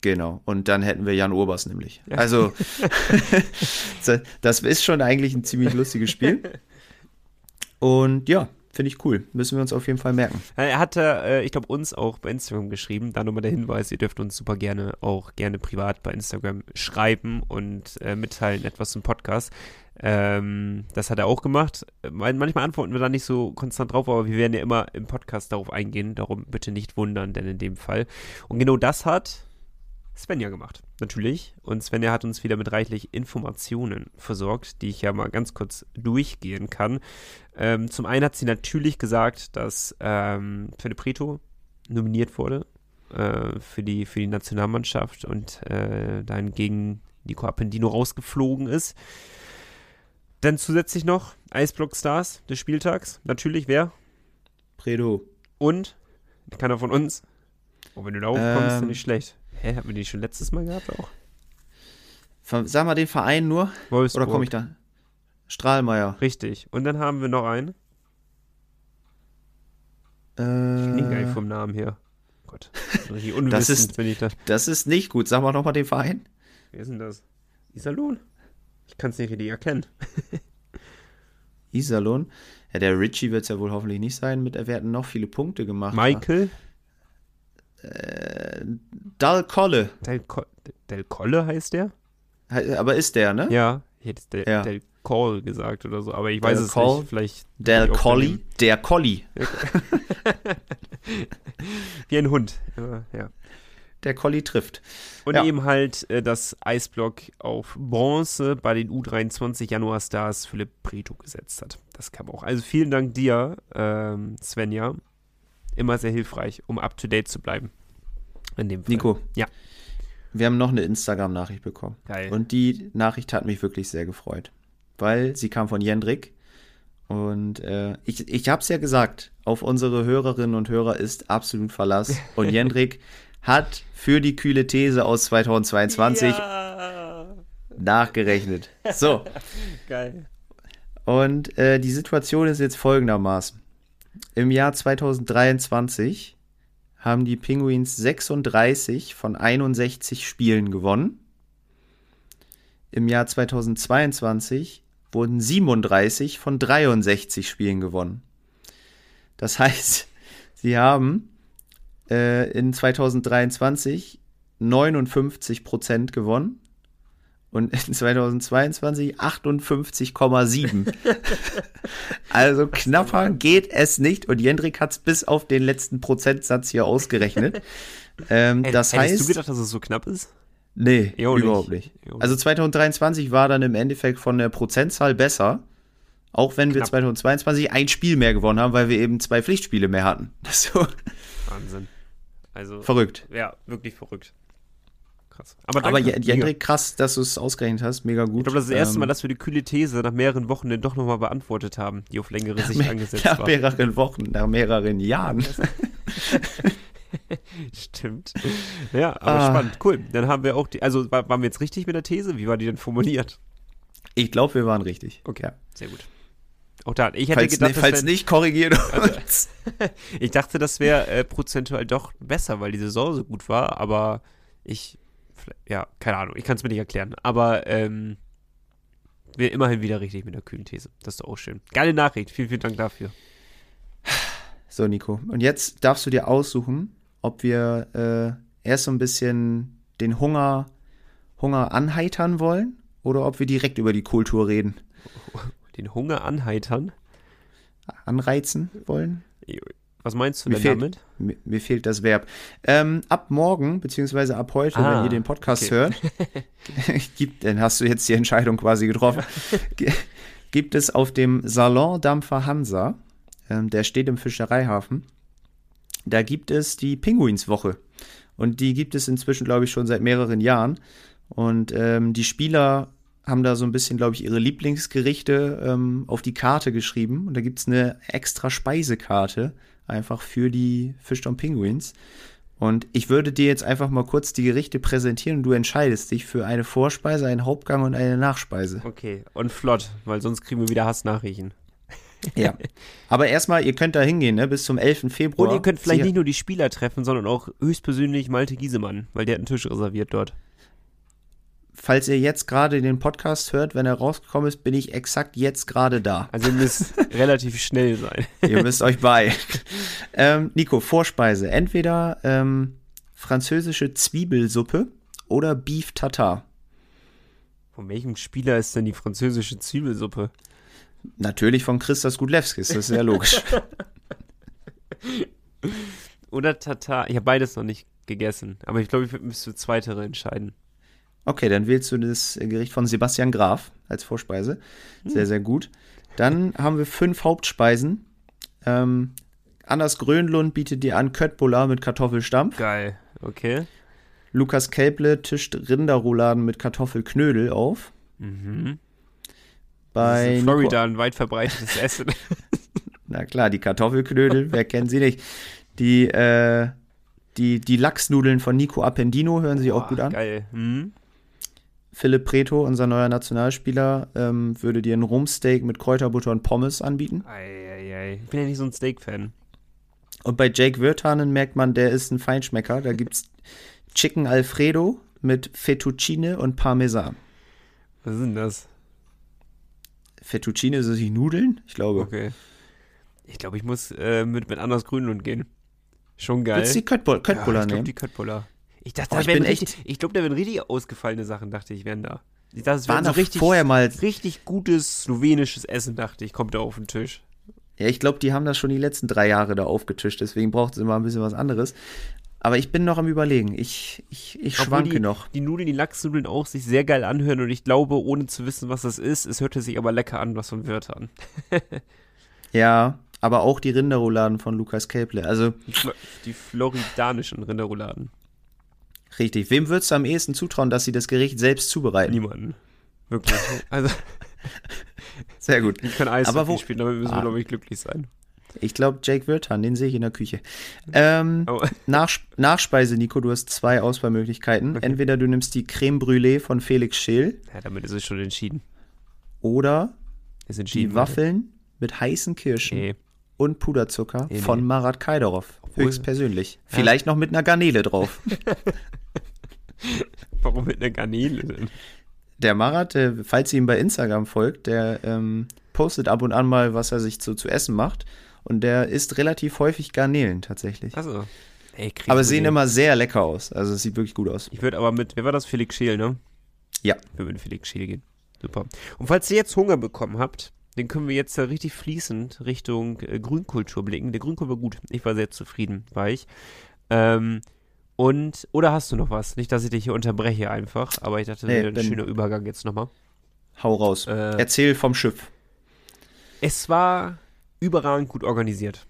Genau. Und dann hätten wir Jan Urbas nämlich. Also, das ist schon eigentlich ein ziemlich lustiges Spiel. Und ja, finde ich cool. Müssen wir uns auf jeden Fall merken. Er hatte, äh, ich glaube, uns auch bei Instagram geschrieben. Da nochmal der Hinweis, ihr dürft uns super gerne auch gerne privat bei Instagram schreiben und äh, mitteilen etwas zum Podcast. Ähm, das hat er auch gemacht. Manchmal antworten wir da nicht so konstant drauf, aber wir werden ja immer im Podcast darauf eingehen. Darum bitte nicht wundern, denn in dem Fall. Und genau das hat Svenja gemacht, natürlich. Und Svenja hat uns wieder mit reichlich Informationen versorgt, die ich ja mal ganz kurz durchgehen kann. Ähm, zum einen hat sie natürlich gesagt, dass ähm, Fede Preto nominiert wurde äh, für, die, für die Nationalmannschaft und äh, dann gegen Nico Appendino rausgeflogen ist. Dann zusätzlich noch Eisblock Stars des Spieltags. Natürlich wer? Predo. Und keiner von uns. Oh, wenn du da hochkommst, ähm, dann nicht schlecht. Hä, hatten wir die schon letztes Mal gehabt auch? Sag mal den Verein nur. Wolfsburg. Oder komme ich da? Strahlmeier. Richtig. Und dann haben wir noch einen. Äh, ich klinge eigentlich vom Namen her. Gott. das ist, bin ich da. Das ist nicht gut. Sag mal nochmal den Verein. Wer ist denn das? Iserlohn? Ich kann es nicht richtig erkennen. Iserlohn? Ja, der Richie wird es ja wohl hoffentlich nicht sein. Mit, er noch viele Punkte gemacht. Michael? Äh, Dal Colle. Del, Co Del Colle heißt der? Aber ist der, ne? Ja, ich hätte Del, ja. Del Call gesagt oder so, aber ich weiß Del es Call, nicht. Vielleicht Del Colli, der Colli. Wie ein Hund. Ja. Der Colli trifft. Und ja. eben halt äh, das Eisblock auf Bronze bei den U23 Januar Stars Philipp Preto gesetzt hat. Das kam auch. Also vielen Dank dir, ähm, Svenja immer sehr hilfreich, um up to date zu bleiben. In dem Fall. Nico. Ja. Wir haben noch eine Instagram-Nachricht bekommen. Geil. Und die Nachricht hat mich wirklich sehr gefreut. Weil sie kam von Jendrik. Und äh, ich, ich habe es ja gesagt, auf unsere Hörerinnen und Hörer ist absolut Verlass. Und Jendrik hat für die kühle These aus 2022 Ja. nachgerechnet. So, Geil. und äh, die Situation ist jetzt folgendermaßen. Im Jahr 2023 haben die Penguins 36 von 61 Spielen gewonnen. Im Jahr 2022 wurden 37 von 63 Spielen gewonnen. Das heißt, sie haben äh, in 2023 59 Prozent gewonnen und in 2022 58,7. also knapper geht es nicht und Jendrik hat es bis auf den letzten Prozentsatz hier ausgerechnet. Ähm, das Hättest heißt, du gedacht, dass es so knapp ist? nee, Jo, nicht. überhaupt nicht. Jo. Also 2023 war dann im Endeffekt von der Prozentzahl besser, auch wenn wir Knapp. 2022 ein Spiel mehr gewonnen haben, weil wir eben zwei Pflichtspiele mehr hatten. Das so Wahnsinn. Also, verrückt. ja, wirklich verrückt. Krass. Aber, Aber danke. Jendrik, krass, dass du es ausgerechnet hast. Mega gut. Ich glaube, das ist das erste Ähm, Mal, dass wir die kühle These nach mehreren Wochen dann doch nochmal beantwortet haben, die auf längere Sicht angesetzt nach war. mehreren Wochen, nach mehreren Jahren. Stimmt. Ja, aber Ah. spannend. Cool. Dann haben wir auch die, also war, waren wir jetzt richtig mit der These? Wie war die denn formuliert? Ich glaube, wir waren richtig. Okay. Ja. Sehr gut. Auch da, ich hätte Falls, gedacht, ne, falls wär, nicht, korrigiert uns. ich dachte, das wäre äh, prozentual doch besser, weil die Saison so gut war, aber ich, ja, keine Ahnung, ich kann es mir nicht erklären. Aber ähm, wir immerhin wieder richtig mit der kühlen These. Das ist doch auch schön. Geile Nachricht. Vielen, vielen Dank dafür. So, Nico. Und jetzt darfst du dir aussuchen, ob wir äh, erst so ein bisschen den Hunger, Hunger anheitern wollen oder ob wir direkt über die Kultur reden. Den Hunger anheitern. Anreizen wollen. Was meinst du Mir denn fehlt- damit? Mir, mir fehlt das Verb. Ähm, ab morgen, beziehungsweise ab heute, Ah, wenn ihr den Podcast okay. hört, gibt, dann hast du jetzt die Entscheidung quasi getroffen, Ge- gibt es auf dem Salon Dampfer Hansa, ähm, der steht im Fischereihafen, da gibt es die Pinguinswoche. Und die gibt es inzwischen, glaube ich, schon seit mehreren Jahren. Und ähm, die Spieler haben da so ein bisschen, glaube ich, ihre Lieblingsgerichte ähm, auf die Karte geschrieben. Und da gibt es eine extra Speisekarte einfach für die Fischtown Penguins. Und ich würde dir jetzt einfach mal kurz die Gerichte präsentieren und du entscheidest dich für eine Vorspeise, einen Hauptgang und eine Nachspeise. Okay, und flott, weil sonst kriegen wir wieder Hassnachrichten. Ja. Aber erstmal, ihr könnt da hingehen, ne? Bis zum 11. Februar. Und ihr könnt vielleicht Sie- nicht nur die Spieler treffen, sondern auch höchstpersönlich Malte Giesemann, weil der hat einen Tisch reserviert dort. Falls ihr jetzt gerade den Podcast hört, wenn er rausgekommen ist, bin ich exakt jetzt gerade da. Also ihr müsst relativ schnell sein. Ihr müsst euch bei. ähm, Nico, Vorspeise. Entweder ähm, französische Zwiebelsuppe oder Beef Tartar. Von welchem Spieler ist denn die französische Zwiebelsuppe? Natürlich von Christas Gudlewskis, das ist ja logisch. Oder Tatar? Ich habe beides noch nicht gegessen, aber ich glaube, ich müsste zweitere entscheiden. Okay, dann wählst du das Gericht von Sebastian Graf als Vorspeise. Sehr, sehr gut. Dann haben wir fünf Hauptspeisen. Ähm, Anders Grönlund bietet dir an Köttbullar mit Kartoffelstampf. Geil, okay. Lukas Kelble tischt Rinderrouladen mit Kartoffelknödel auf. Mhm. Bei das ist in Florida ein weit verbreitetes Essen. Na klar, die Kartoffelknödel, wer kennt sie nicht? Die, äh, die, die Lachsnudeln von Nico Appendino hören sich auch Boah, gut an. Geil. Mhm. Philipp Preto, unser neuer Nationalspieler, ähm, würde dir ein Rumpsteak mit Kräuterbutter und Pommes anbieten. Eieiei. Ich bin ja nicht so ein Steak-Fan. Und bei Jake Wirtanen merkt man, der ist ein Feinschmecker. Da gibt's Chicken Alfredo mit Fettuccine und Parmesan. Was ist denn das? Fettuccine sind die Nudeln? Ich glaube. Okay. Ich glaube, ich muss äh, mit, mit Anders Grünlund gehen. Schon geil. Willst du die Köttbullar ja, Köttbullar ich nehmen? die Köttbullar. Ich dachte, Oh, da ich bin richtig, ich glaube, da wären richtig ausgefallene Sachen, dachte ich, wären da. Ich dachte, es Waren wären so richtig, vorher mal. richtig gutes slowenisches Essen, dachte ich, kommt da auf den Tisch. Ja, ich glaube, die haben das schon die letzten drei Jahre da aufgetischt. Deswegen braucht es immer ein bisschen was anderes. Aber ich bin noch am Überlegen. Ich, ich, ich Obwohl schwanke die, noch. Die Nudeln, die Lachsnudeln auch sich sehr geil anhören und ich glaube, ohne zu wissen, was das ist, es hörte sich aber lecker an, was von Wörtern. Ja, aber auch die Rinderrouladen von Lukas Kelble. Also, die floridanischen Rinderrouladen. Richtig. Wem würdest du am ehesten zutrauen, dass sie das Gericht selbst zubereiten? Niemanden. Wirklich. Also, Sehr gut. ich kann Eis Aber wo- spielen, damit müssen wir, Ah. glaube ich, glücklich sein. Ich glaube, Jake Wirtan, den sehe ich in der Küche. Ähm, Oh. Nach, Nachspeise, Nico, du hast zwei Auswahlmöglichkeiten. Okay. Entweder du nimmst die Creme Brûlée von Felix Scheel Ja, damit ist es schon entschieden. oder Ist die entschieden. Waffeln mit heißen Kirschen Nee. Und Puderzucker Nee, nee. von Marat Kaidarov. Höchstpersönlich. Vielleicht noch mit einer Garnele drauf. Warum mit einer Garnele denn? Der Marat, äh, falls ihr ihm bei Instagram folgt, der ähm, postet ab und an mal, was er sich so zu essen macht. Und der isst relativ häufig Garnelen tatsächlich. Achso. Aber sehen immer sehr lecker aus. Also es sieht wirklich gut aus. Ich würde aber mit, wer war das? Felix Scheel, ne? Ja. Ich würde mit Felix Scheel gehen. Super. Und falls ihr jetzt Hunger bekommen habt, dann können wir jetzt da richtig fließend Richtung äh, Grünkultur blicken. Der Grünkohl war gut. Ich war sehr zufrieden, war ich. Ähm, und, oder hast du noch was? Nicht, dass ich dich hier unterbreche einfach, aber ich dachte, Nee, wäre ein schöner Übergang jetzt nochmal. Hau raus. Äh, Erzähl vom Schiff. Es war überragend gut organisiert,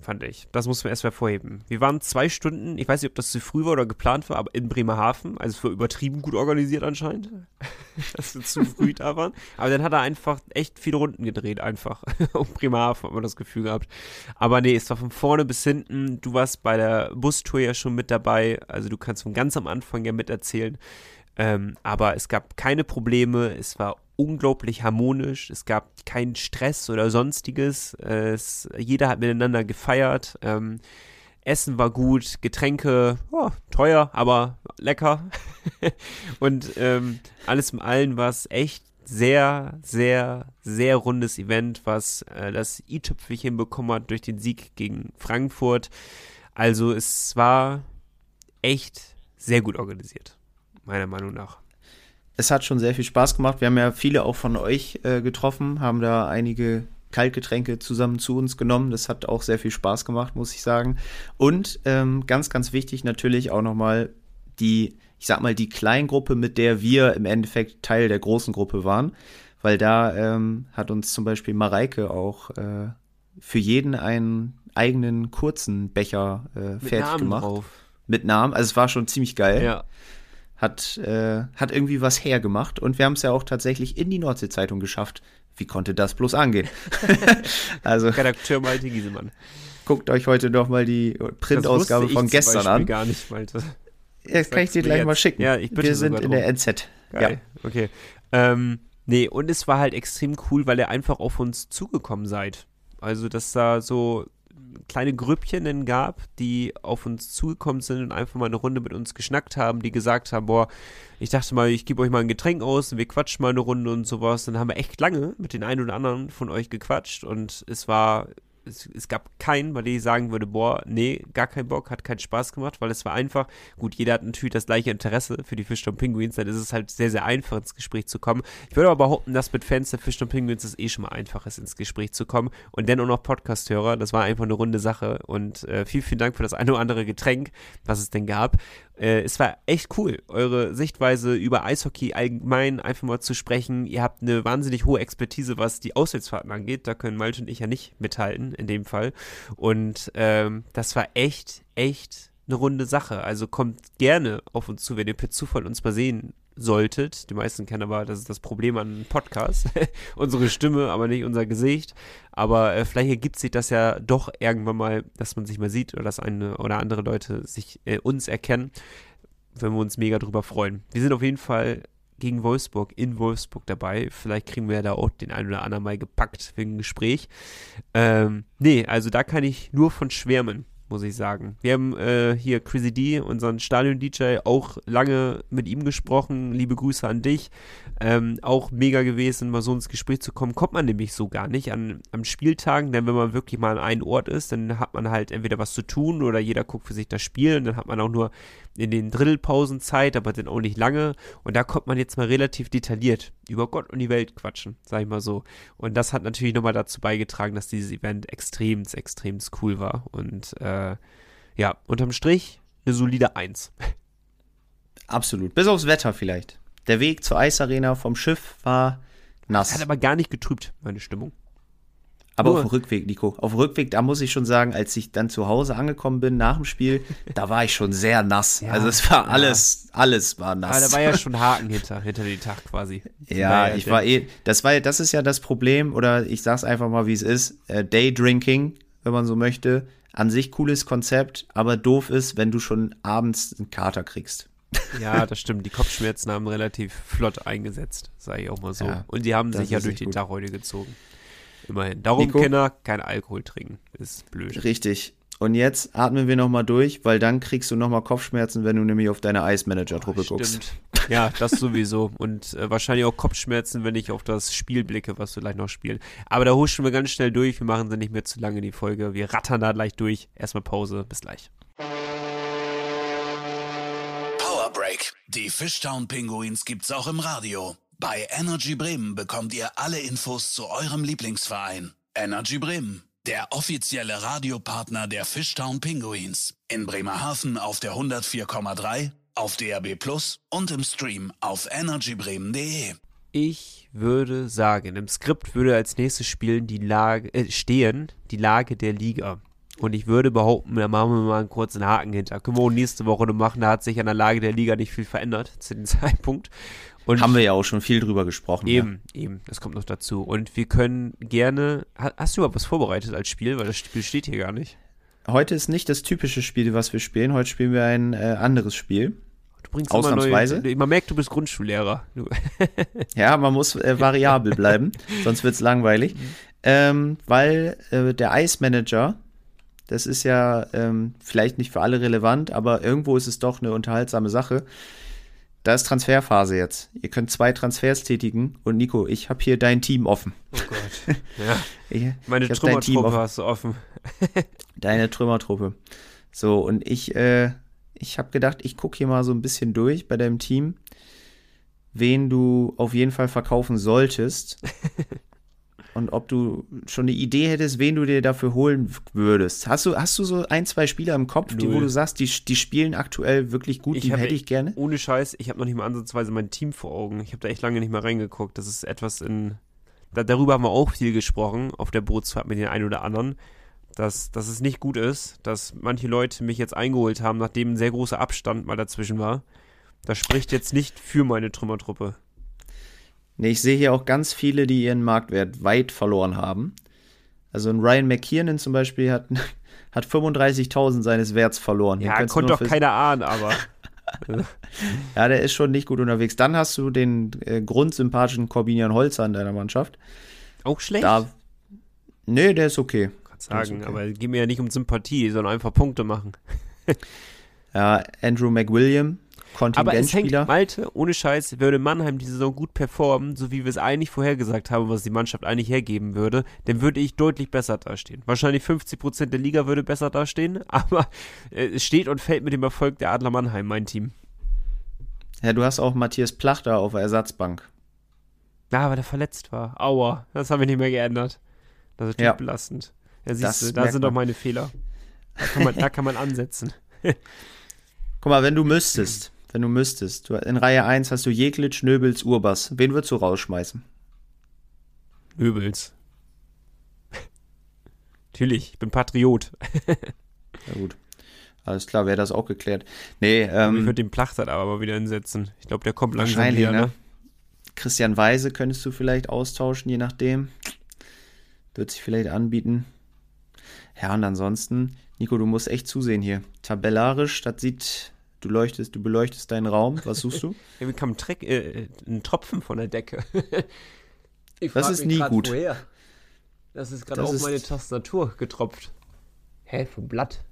fand ich. Das muss man erst hervorheben. Wir waren zwei Stunden, ich weiß nicht, ob das zu früh war oder geplant war, aber in Bremerhaven. Also es war übertrieben gut organisiert anscheinend, dass wir zu früh da waren. Aber dann hat er einfach echt viele Runden gedreht, einfach. um Bremerhaven hat man das Gefühl gehabt. Aber nee, es war von vorne bis hinten. Du warst bei der Bustour ja schon mit dabei. Also du kannst von ganz am Anfang ja miterzählen. Ähm, aber es gab keine Probleme, es war unglaublich harmonisch, es gab keinen Stress oder sonstiges. Es, jeder hat miteinander gefeiert. Ähm, Essen war gut, Getränke oh, teuer, aber lecker. Und ähm, alles im Allen war es echt sehr, sehr, sehr rundes Event, was äh, das i-Tüpfelchen bekommen hat durch den Sieg gegen Frankfurt. Also es war echt sehr gut organisiert, meiner Meinung nach. Es hat schon sehr viel Spaß gemacht. Wir haben ja viele auch von euch äh, getroffen, haben da einige Kaltgetränke zusammen zu uns genommen. Das hat auch sehr viel Spaß gemacht, muss ich sagen. Und ähm, ganz, ganz wichtig natürlich auch nochmal die, ich sag mal, die Kleingruppe, mit der wir im Endeffekt Teil der großen Gruppe waren. Weil da ähm, hat uns zum Beispiel Mareike auch äh, für jeden einen eigenen kurzen Becher äh, fertig gemacht. drauf. Mit Namen. Also es war schon ziemlich geil Ja. Hat, äh, hat irgendwie was hergemacht und wir haben es ja auch tatsächlich in die Nordsee-Zeitung geschafft. Wie konnte das bloß angehen? also Redakteur Malte Giesemann. guckt euch heute noch mal die Printausgabe von gestern an. gar nicht, Malte. Ja, kann ich dir gleich jetzt. mal schicken. Ja, ich bitte wir sind in der NZ. Geil, okay. Ähm, nee, und es war halt extrem cool, weil ihr einfach auf uns zugekommen seid. Also, dass da so kleine Grüppchen gab, die auf uns zugekommen sind und einfach mal eine Runde mit uns geschnackt haben, die gesagt haben, boah, ich dachte mal, ich gebe euch mal ein Getränk aus und wir quatschen mal eine Runde und sowas. Dann haben wir echt lange mit den einen oder anderen von euch gequatscht und es war, es, es gab keinen, bei dem ich sagen würde, boah, nee, gar keinen Bock, hat keinen Spaß gemacht, weil es war einfach, gut, jeder hat natürlich das gleiche Interesse für die Fischton Penguins, dann ist es halt sehr, sehr einfach ins Gespräch zu kommen. Ich würde aber behaupten, dass mit Fans der Fischton Penguins es eh schon mal einfach ist, ins Gespräch zu kommen und dann auch noch Podcast-Hörer, das war einfach eine runde Sache und äh, vielen, vielen Dank für das eine oder andere Getränk, was es denn gab. Äh, es war echt cool, eure Sichtweise über Eishockey allgemein einfach mal zu sprechen. Ihr habt eine wahnsinnig hohe Expertise, was die Auswärtsfahrten angeht. Da können Malte und ich ja nicht mithalten in dem Fall. Und ähm, das war echt, echt eine runde Sache. Also kommt gerne auf uns zu, wenn ihr per Zufall uns mal sehen solltet. Die meisten kennen aber, das ist das Problem an einem Podcast. Unsere Stimme, aber nicht unser Gesicht. Aber äh, vielleicht ergibt sich das ja doch irgendwann mal, dass man sich mal sieht oder dass eine oder andere Leute sich äh, uns erkennen. Wenn wir uns mega drüber freuen. Wir sind auf jeden Fall gegen Wolfsburg in Wolfsburg dabei. Vielleicht kriegen wir ja da auch den einen oder anderen mal gepackt wegen Gespräch. Ähm, nee, also da kann ich nur von schwärmen, muss ich sagen. Wir haben äh, hier Chrissy D, unseren Stadion-DJ, auch lange mit ihm gesprochen. Liebe Grüße an dich. Ähm, auch mega gewesen, mal so ins Gespräch zu kommen. Kommt man nämlich so gar nicht an, an Spieltagen, denn wenn man wirklich mal an einem Ort ist, dann hat man halt entweder was zu tun oder jeder guckt für sich das Spiel und dann hat man auch nur in den Drittelpausen Zeit, aber dann auch nicht lange. Und da kommt man jetzt mal relativ detailliert über Gott und die Welt quatschen, sag ich mal so. Und das hat natürlich nochmal dazu beigetragen, dass dieses Event extrem, extrem cool war. Und äh, ja, unterm Strich eine solide Eins. Absolut. Bis aufs Wetter vielleicht. Der Weg zur Eisarena vom Schiff war nass. Hat aber gar nicht getrübt, meine Stimmung. Aber Nur- auf dem Rückweg, Nico. Auf dem Rückweg, da muss ich schon sagen, als ich dann zu Hause angekommen bin nach dem Spiel, da war ich schon sehr nass. also es war alles, alles war nass. Aber da war ja schon Haken hinter, hinter den Tag quasi. Von Ja, ich war eh, das war, das ist ja das Problem, oder ich sag's einfach mal, wie es ist. Äh, Daydrinking, wenn man so möchte, an sich cooles Konzept, aber doof ist, wenn du schon abends einen Kater kriegst. Ja, das stimmt. Die Kopfschmerzen haben relativ flott eingesetzt, sage ich auch mal so. Ja, Und die haben das sich ja durch den gut. Tag heute gezogen. Immerhin. Darum, Nico? Kinder, kein Alkohol trinken. Ist blöd. Richtig. Und jetzt atmen wir nochmal durch, weil dann kriegst du nochmal Kopfschmerzen, wenn du nämlich auf deine Eismanager-Truppe guckst. Stimmt. Ja, das sowieso. Und äh, wahrscheinlich auch Kopfschmerzen, wenn ich auf das Spiel blicke, was wir gleich noch spielen. Aber da huschen wir ganz schnell durch. Wir machen sie nicht mehr zu lange, die Folge. Wir rattern da gleich durch. Erstmal Pause. Bis gleich. Power Break. Die Fishtown Pinguins gibt's auch im Radio. Bei Energy Bremen bekommt ihr alle Infos zu eurem Lieblingsverein. Energy Bremen, der offizielle Radiopartner der Fishtown Pinguins. In Bremerhaven auf der 104,3, auf DRB Plus und im Stream auf energybremen.de. Ich würde sagen, im Skript würde als nächstes spielen die Lage, äh, stehen die Lage der Liga. Und ich würde behaupten, da machen wir mal einen kurzen Haken hinter. Können wir nächste Woche noch machen. Da hat sich an der Lage der Liga nicht viel verändert zu dem Zeitpunkt. Und Haben wir ja auch schon viel drüber gesprochen. Eben, eben, das kommt noch dazu. Und wir können gerne. Ha- Hast du überhaupt was vorbereitet als Spiel? Weil das Spiel steht hier gar nicht. Ja. Heute ist nicht das typische Spiel, was wir spielen. Heute spielen wir ein äh, anderes Spiel. Du bringst Ausnahmsweise? Immer neue, man merkt, du bist Grundschullehrer. Du, Ja, man muss äh, variabel bleiben, sonst wird's langweilig. Ähm, weil äh, der Eismanager, das ist ja ähm, vielleicht nicht für alle relevant, aber irgendwo ist es doch eine unterhaltsame Sache. Da ist Transferphase jetzt. Ihr könnt zwei Transfers tätigen und Nico, ich habe hier dein Team offen. oh Gott. ja, Ich, meine ich Trümmertruppe offen. hast du offen. Deine Trümmertruppe. So, und ich, äh, ich habe gedacht, ich gucke hier mal so ein bisschen durch bei deinem Team, wen du auf jeden Fall verkaufen solltest. und ob du schon eine Idee hättest, wen du dir dafür holen würdest. Hast du, hast du so ein, zwei Spieler im Kopf, die, wo du sagst, die, die spielen aktuell wirklich gut, die hab- hätte ich gerne? Ohne Scheiß, ich habe noch nicht mal ansatzweise mein Team vor Augen. Ich habe da echt lange nicht mehr reingeguckt. Das ist etwas in. Da, darüber haben wir auch viel gesprochen auf der Bootsfahrt mit den einen oder anderen. Dass, dass es nicht gut ist, dass manche Leute mich jetzt eingeholt haben, nachdem ein sehr großer Abstand mal dazwischen war. Das spricht jetzt nicht für meine Trümmertruppe. Ich sehe hier auch ganz viele, die ihren Marktwert weit verloren haben. Also ein Ryan McKiernan zum Beispiel hat, hat 35.000 seines Werts verloren. Ja, konnte doch keiner ahnen, aber. Ja, der ist schon nicht gut unterwegs. Dann hast du den äh, grundsympathischen Corbinian Holzer in deiner Mannschaft. Auch schlecht? Da. Nee, der ist okay. Kannst sagen, okay. aber es geht mir ja nicht um Sympathie, sondern einfach Punkte machen. Ja, Andrew McWilliam, Aber es hängt. Malte, ohne Scheiß, würde Mannheim die Saison gut performen, so wie wir es eigentlich vorhergesagt haben, was die Mannschaft eigentlich hergeben würde, dann würde ich deutlich besser dastehen. Wahrscheinlich 50% der Liga würde besser dastehen, aber äh, es steht und fällt mit dem Erfolg der Adler Mannheim, mein Team. Ja, du hast auch Matthias Plachter auf der Ersatzbank. Ja, weil er verletzt war. Aua, das haben wir nicht mehr geändert. Das ist natürlich Ja. belastend. Ja, siehst Das du, da sind doch meine Fehler. Da kann man, da kann man ansetzen. Guck mal, wenn du müsstest, wenn du müsstest, du, in Reihe 1 hast du Jeklitsch, Nöbels, Urbas. Wen würdest du rausschmeißen? Übels. Natürlich, ich bin Patriot. Ja, gut. Alles klar, wäre das auch geklärt. Nee, ich ähm, würde den Plachtert aber wieder hinsetzen. Ich glaube, der kommt langsam wieder, ne? ne? Christian Weise könntest du vielleicht austauschen, je nachdem. Wird sich vielleicht anbieten. Ja, und ansonsten, Nico, du musst echt zusehen hier. Tabellarisch, das sieht, du leuchtest, du beleuchtest deinen Raum. Was suchst du? Irgendwie kam ein, Treck, äh, ein Tropfen von der Decke. ich Das ist mich nie gut. Woher? Das ist gerade auf meine Tastatur getropft. Hä, vom Blatt?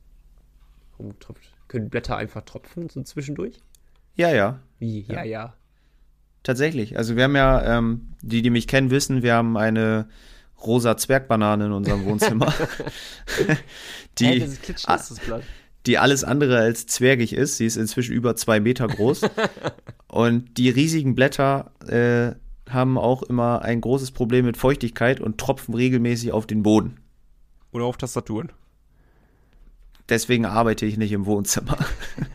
Warum tropft? Können Blätter einfach tropfen, so zwischendurch? ja, ja, Wie? Ja, ja. tatsächlich. Also wir haben ja, ähm, die, die mich kennen, wissen, wir haben eine rosa Zwergbanane in unserem Wohnzimmer. Hä, die, das ist klitschnass, das Blatt. Die alles andere als zwergig ist. Sie ist inzwischen über zwei Meter groß. und die riesigen Blätter äh, haben auch immer ein großes Problem mit Feuchtigkeit und tropfen regelmäßig auf den Boden. Oder auf Tastaturen. Deswegen arbeite ich nicht im Wohnzimmer.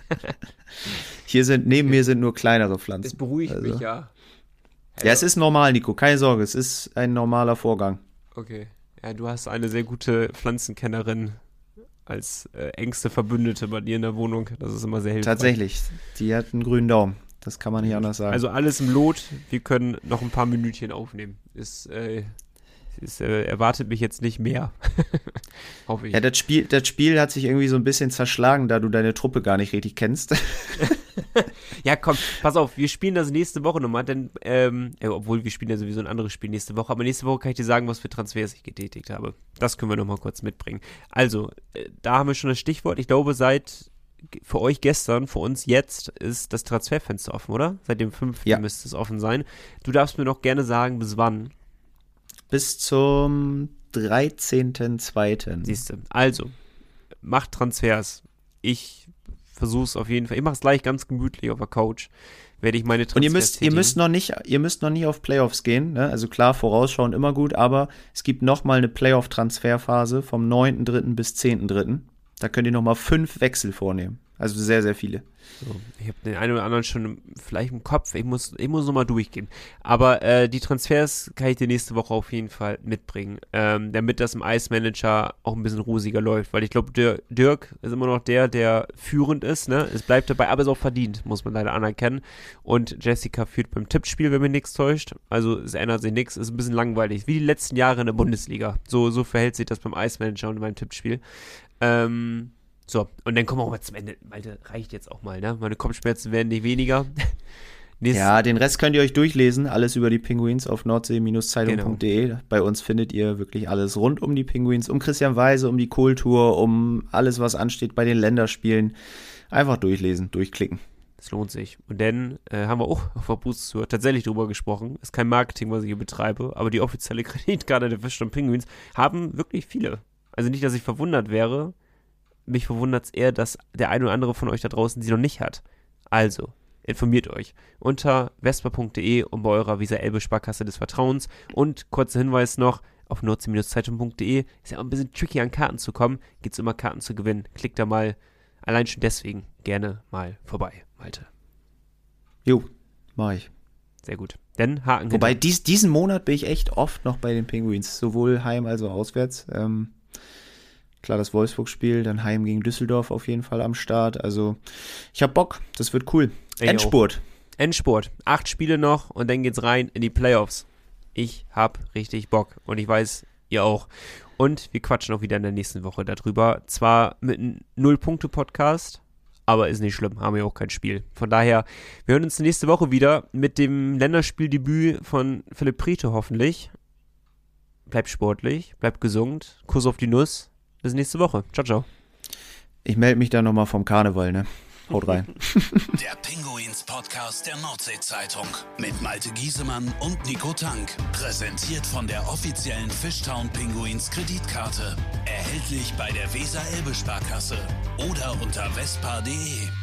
Hier sind, neben mir sind nur kleinere Das Pflanzen. beruhigt Also- mich ja. Ja, es ist normal, Nico. Keine Sorge, es ist ein normaler Vorgang. Okay. Ja, du hast eine sehr gute Pflanzenkennerin als äh, engste Verbündete bei dir in der Wohnung. Das ist immer sehr hilfreich. Tatsächlich, die hat einen grünen Daumen. Das kann man nicht anders sagen. Also alles im Lot. Wir können noch ein paar Minütchen aufnehmen. Ist, äh, ist äh, erwartet mich jetzt nicht mehr. Hoffe ich. Ja, das Spiel, das Spiel hat sich irgendwie so ein bisschen zerschlagen, da du deine Truppe gar nicht richtig kennst. ja, komm, pass auf, wir spielen das nächste Woche nochmal, denn, ähm, ja, obwohl wir spielen ja sowieso ein anderes Spiel nächste Woche, aber nächste Woche kann ich dir sagen, was für Transfers ich getätigt habe. Das können wir nochmal kurz mitbringen. Also, äh, da haben wir schon das Stichwort. Ich glaube, seit für euch gestern, für uns jetzt ist das Transferfenster offen, oder? Seit dem 5. Ja. müsste es offen sein. Du darfst mir noch gerne sagen, bis wann. Bis zum 13.02. Siehst du. Also, macht Transfers. Ich versuche es auf jeden Fall. Ich mache es gleich ganz gemütlich auf der Couch. Werde ich meine Transfers Und ihr müsst, ihr müsst noch nicht, ihr müsst noch nicht auf Playoffs gehen. Ne? Also klar, vorausschauen immer gut, aber es gibt noch mal eine Playoff-Transferphase vom 9.3. bis 10.3. Da könnt ihr noch mal fünf Wechsel vornehmen. Also sehr, sehr viele. So, ich habe den einen oder anderen schon vielleicht im Kopf. Ich muss, ich muss nochmal durchgehen. Aber äh, die Transfers kann ich dir nächste Woche auf jeden Fall mitbringen, ähm, damit das im Ice Manager auch ein bisschen rosiger läuft. Weil ich glaube, Dirk ist immer noch der, der führend ist. Ne? Es bleibt dabei, aber es ist auch verdient, muss man leider anerkennen. Und Jessica führt beim Tippspiel, wenn mir nichts täuscht. Also es ändert sich nichts. Ist ein bisschen langweilig. Wie die letzten Jahre in der Bundesliga. So, so verhält sich das beim Ice Manager und beim Tippspiel. Ähm, so, und dann kommen wir auch mal zum Ende. Malte, reicht jetzt auch mal, ne? Meine Kopfschmerzen werden nicht weniger. ja, den Rest könnt ihr euch durchlesen. Alles über die Pinguins auf nordsee-zeitung.de. Genau. Bei uns findet ihr wirklich alles rund um die Pinguins, um Christian Weise, um die Kohltour, um alles, was ansteht bei den Länderspielen. Einfach durchlesen, durchklicken. Es lohnt sich. Und dann äh, haben wir auch auf der Boost Tour tatsächlich drüber gesprochen. Ist kein Marketing, was ich hier betreibe, aber die offizielle Kreditkarte der Fisch und Pinguins haben wirklich viele. Also nicht, dass ich verwundert wäre, mich verwundert es eher, dass der eine oder andere von euch da draußen sie noch nicht hat. Also, informiert euch unter vespa.de und bei eurer Visa Elbe Sparkasse des Vertrauens. Und kurzer Hinweis noch, auf nordsee-zeitung.de ist ja auch ein bisschen tricky an Karten zu kommen, gibt es immer Karten zu gewinnen. Klickt da mal, allein schon deswegen, gerne mal vorbei, Malte. Jo, mach ich. Sehr gut. Denn Haken Wobei, dies, diesen Monat bin ich echt oft noch bei den Penguins, sowohl heim als auch auswärts. Ähm, Klar, das Wolfsburg-Spiel, dann Heim gegen Düsseldorf auf jeden Fall am Start. Also, ich hab Bock. Das wird cool. Ey, Endspurt. Auch. Endspurt. Acht Spiele noch und dann geht's rein in die Playoffs. Ich hab richtig Bock und ich weiß, ihr auch. Und wir quatschen auch wieder in der nächsten Woche darüber. Zwar mit einem Null-Punkte-Podcast, aber ist nicht schlimm, haben wir auch kein Spiel. Von daher, wir hören uns nächste Woche wieder mit dem Länderspieldebüt von Philipp Priete hoffentlich. Bleibt sportlich, bleibt gesund, Kuss auf die Nuss bis nächste Woche. Ciao, ciao. Ich melde mich dann nochmal vom Karneval, ne? Haut rein. Der Pinguins Podcast der Nordsee-Zeitung mit Malte Giesemann und Nico Tank. Präsentiert von der offiziellen Fishtown Pinguins Kreditkarte. Erhältlich bei der Weser-Elbe-Sparkasse oder unter vespa.de.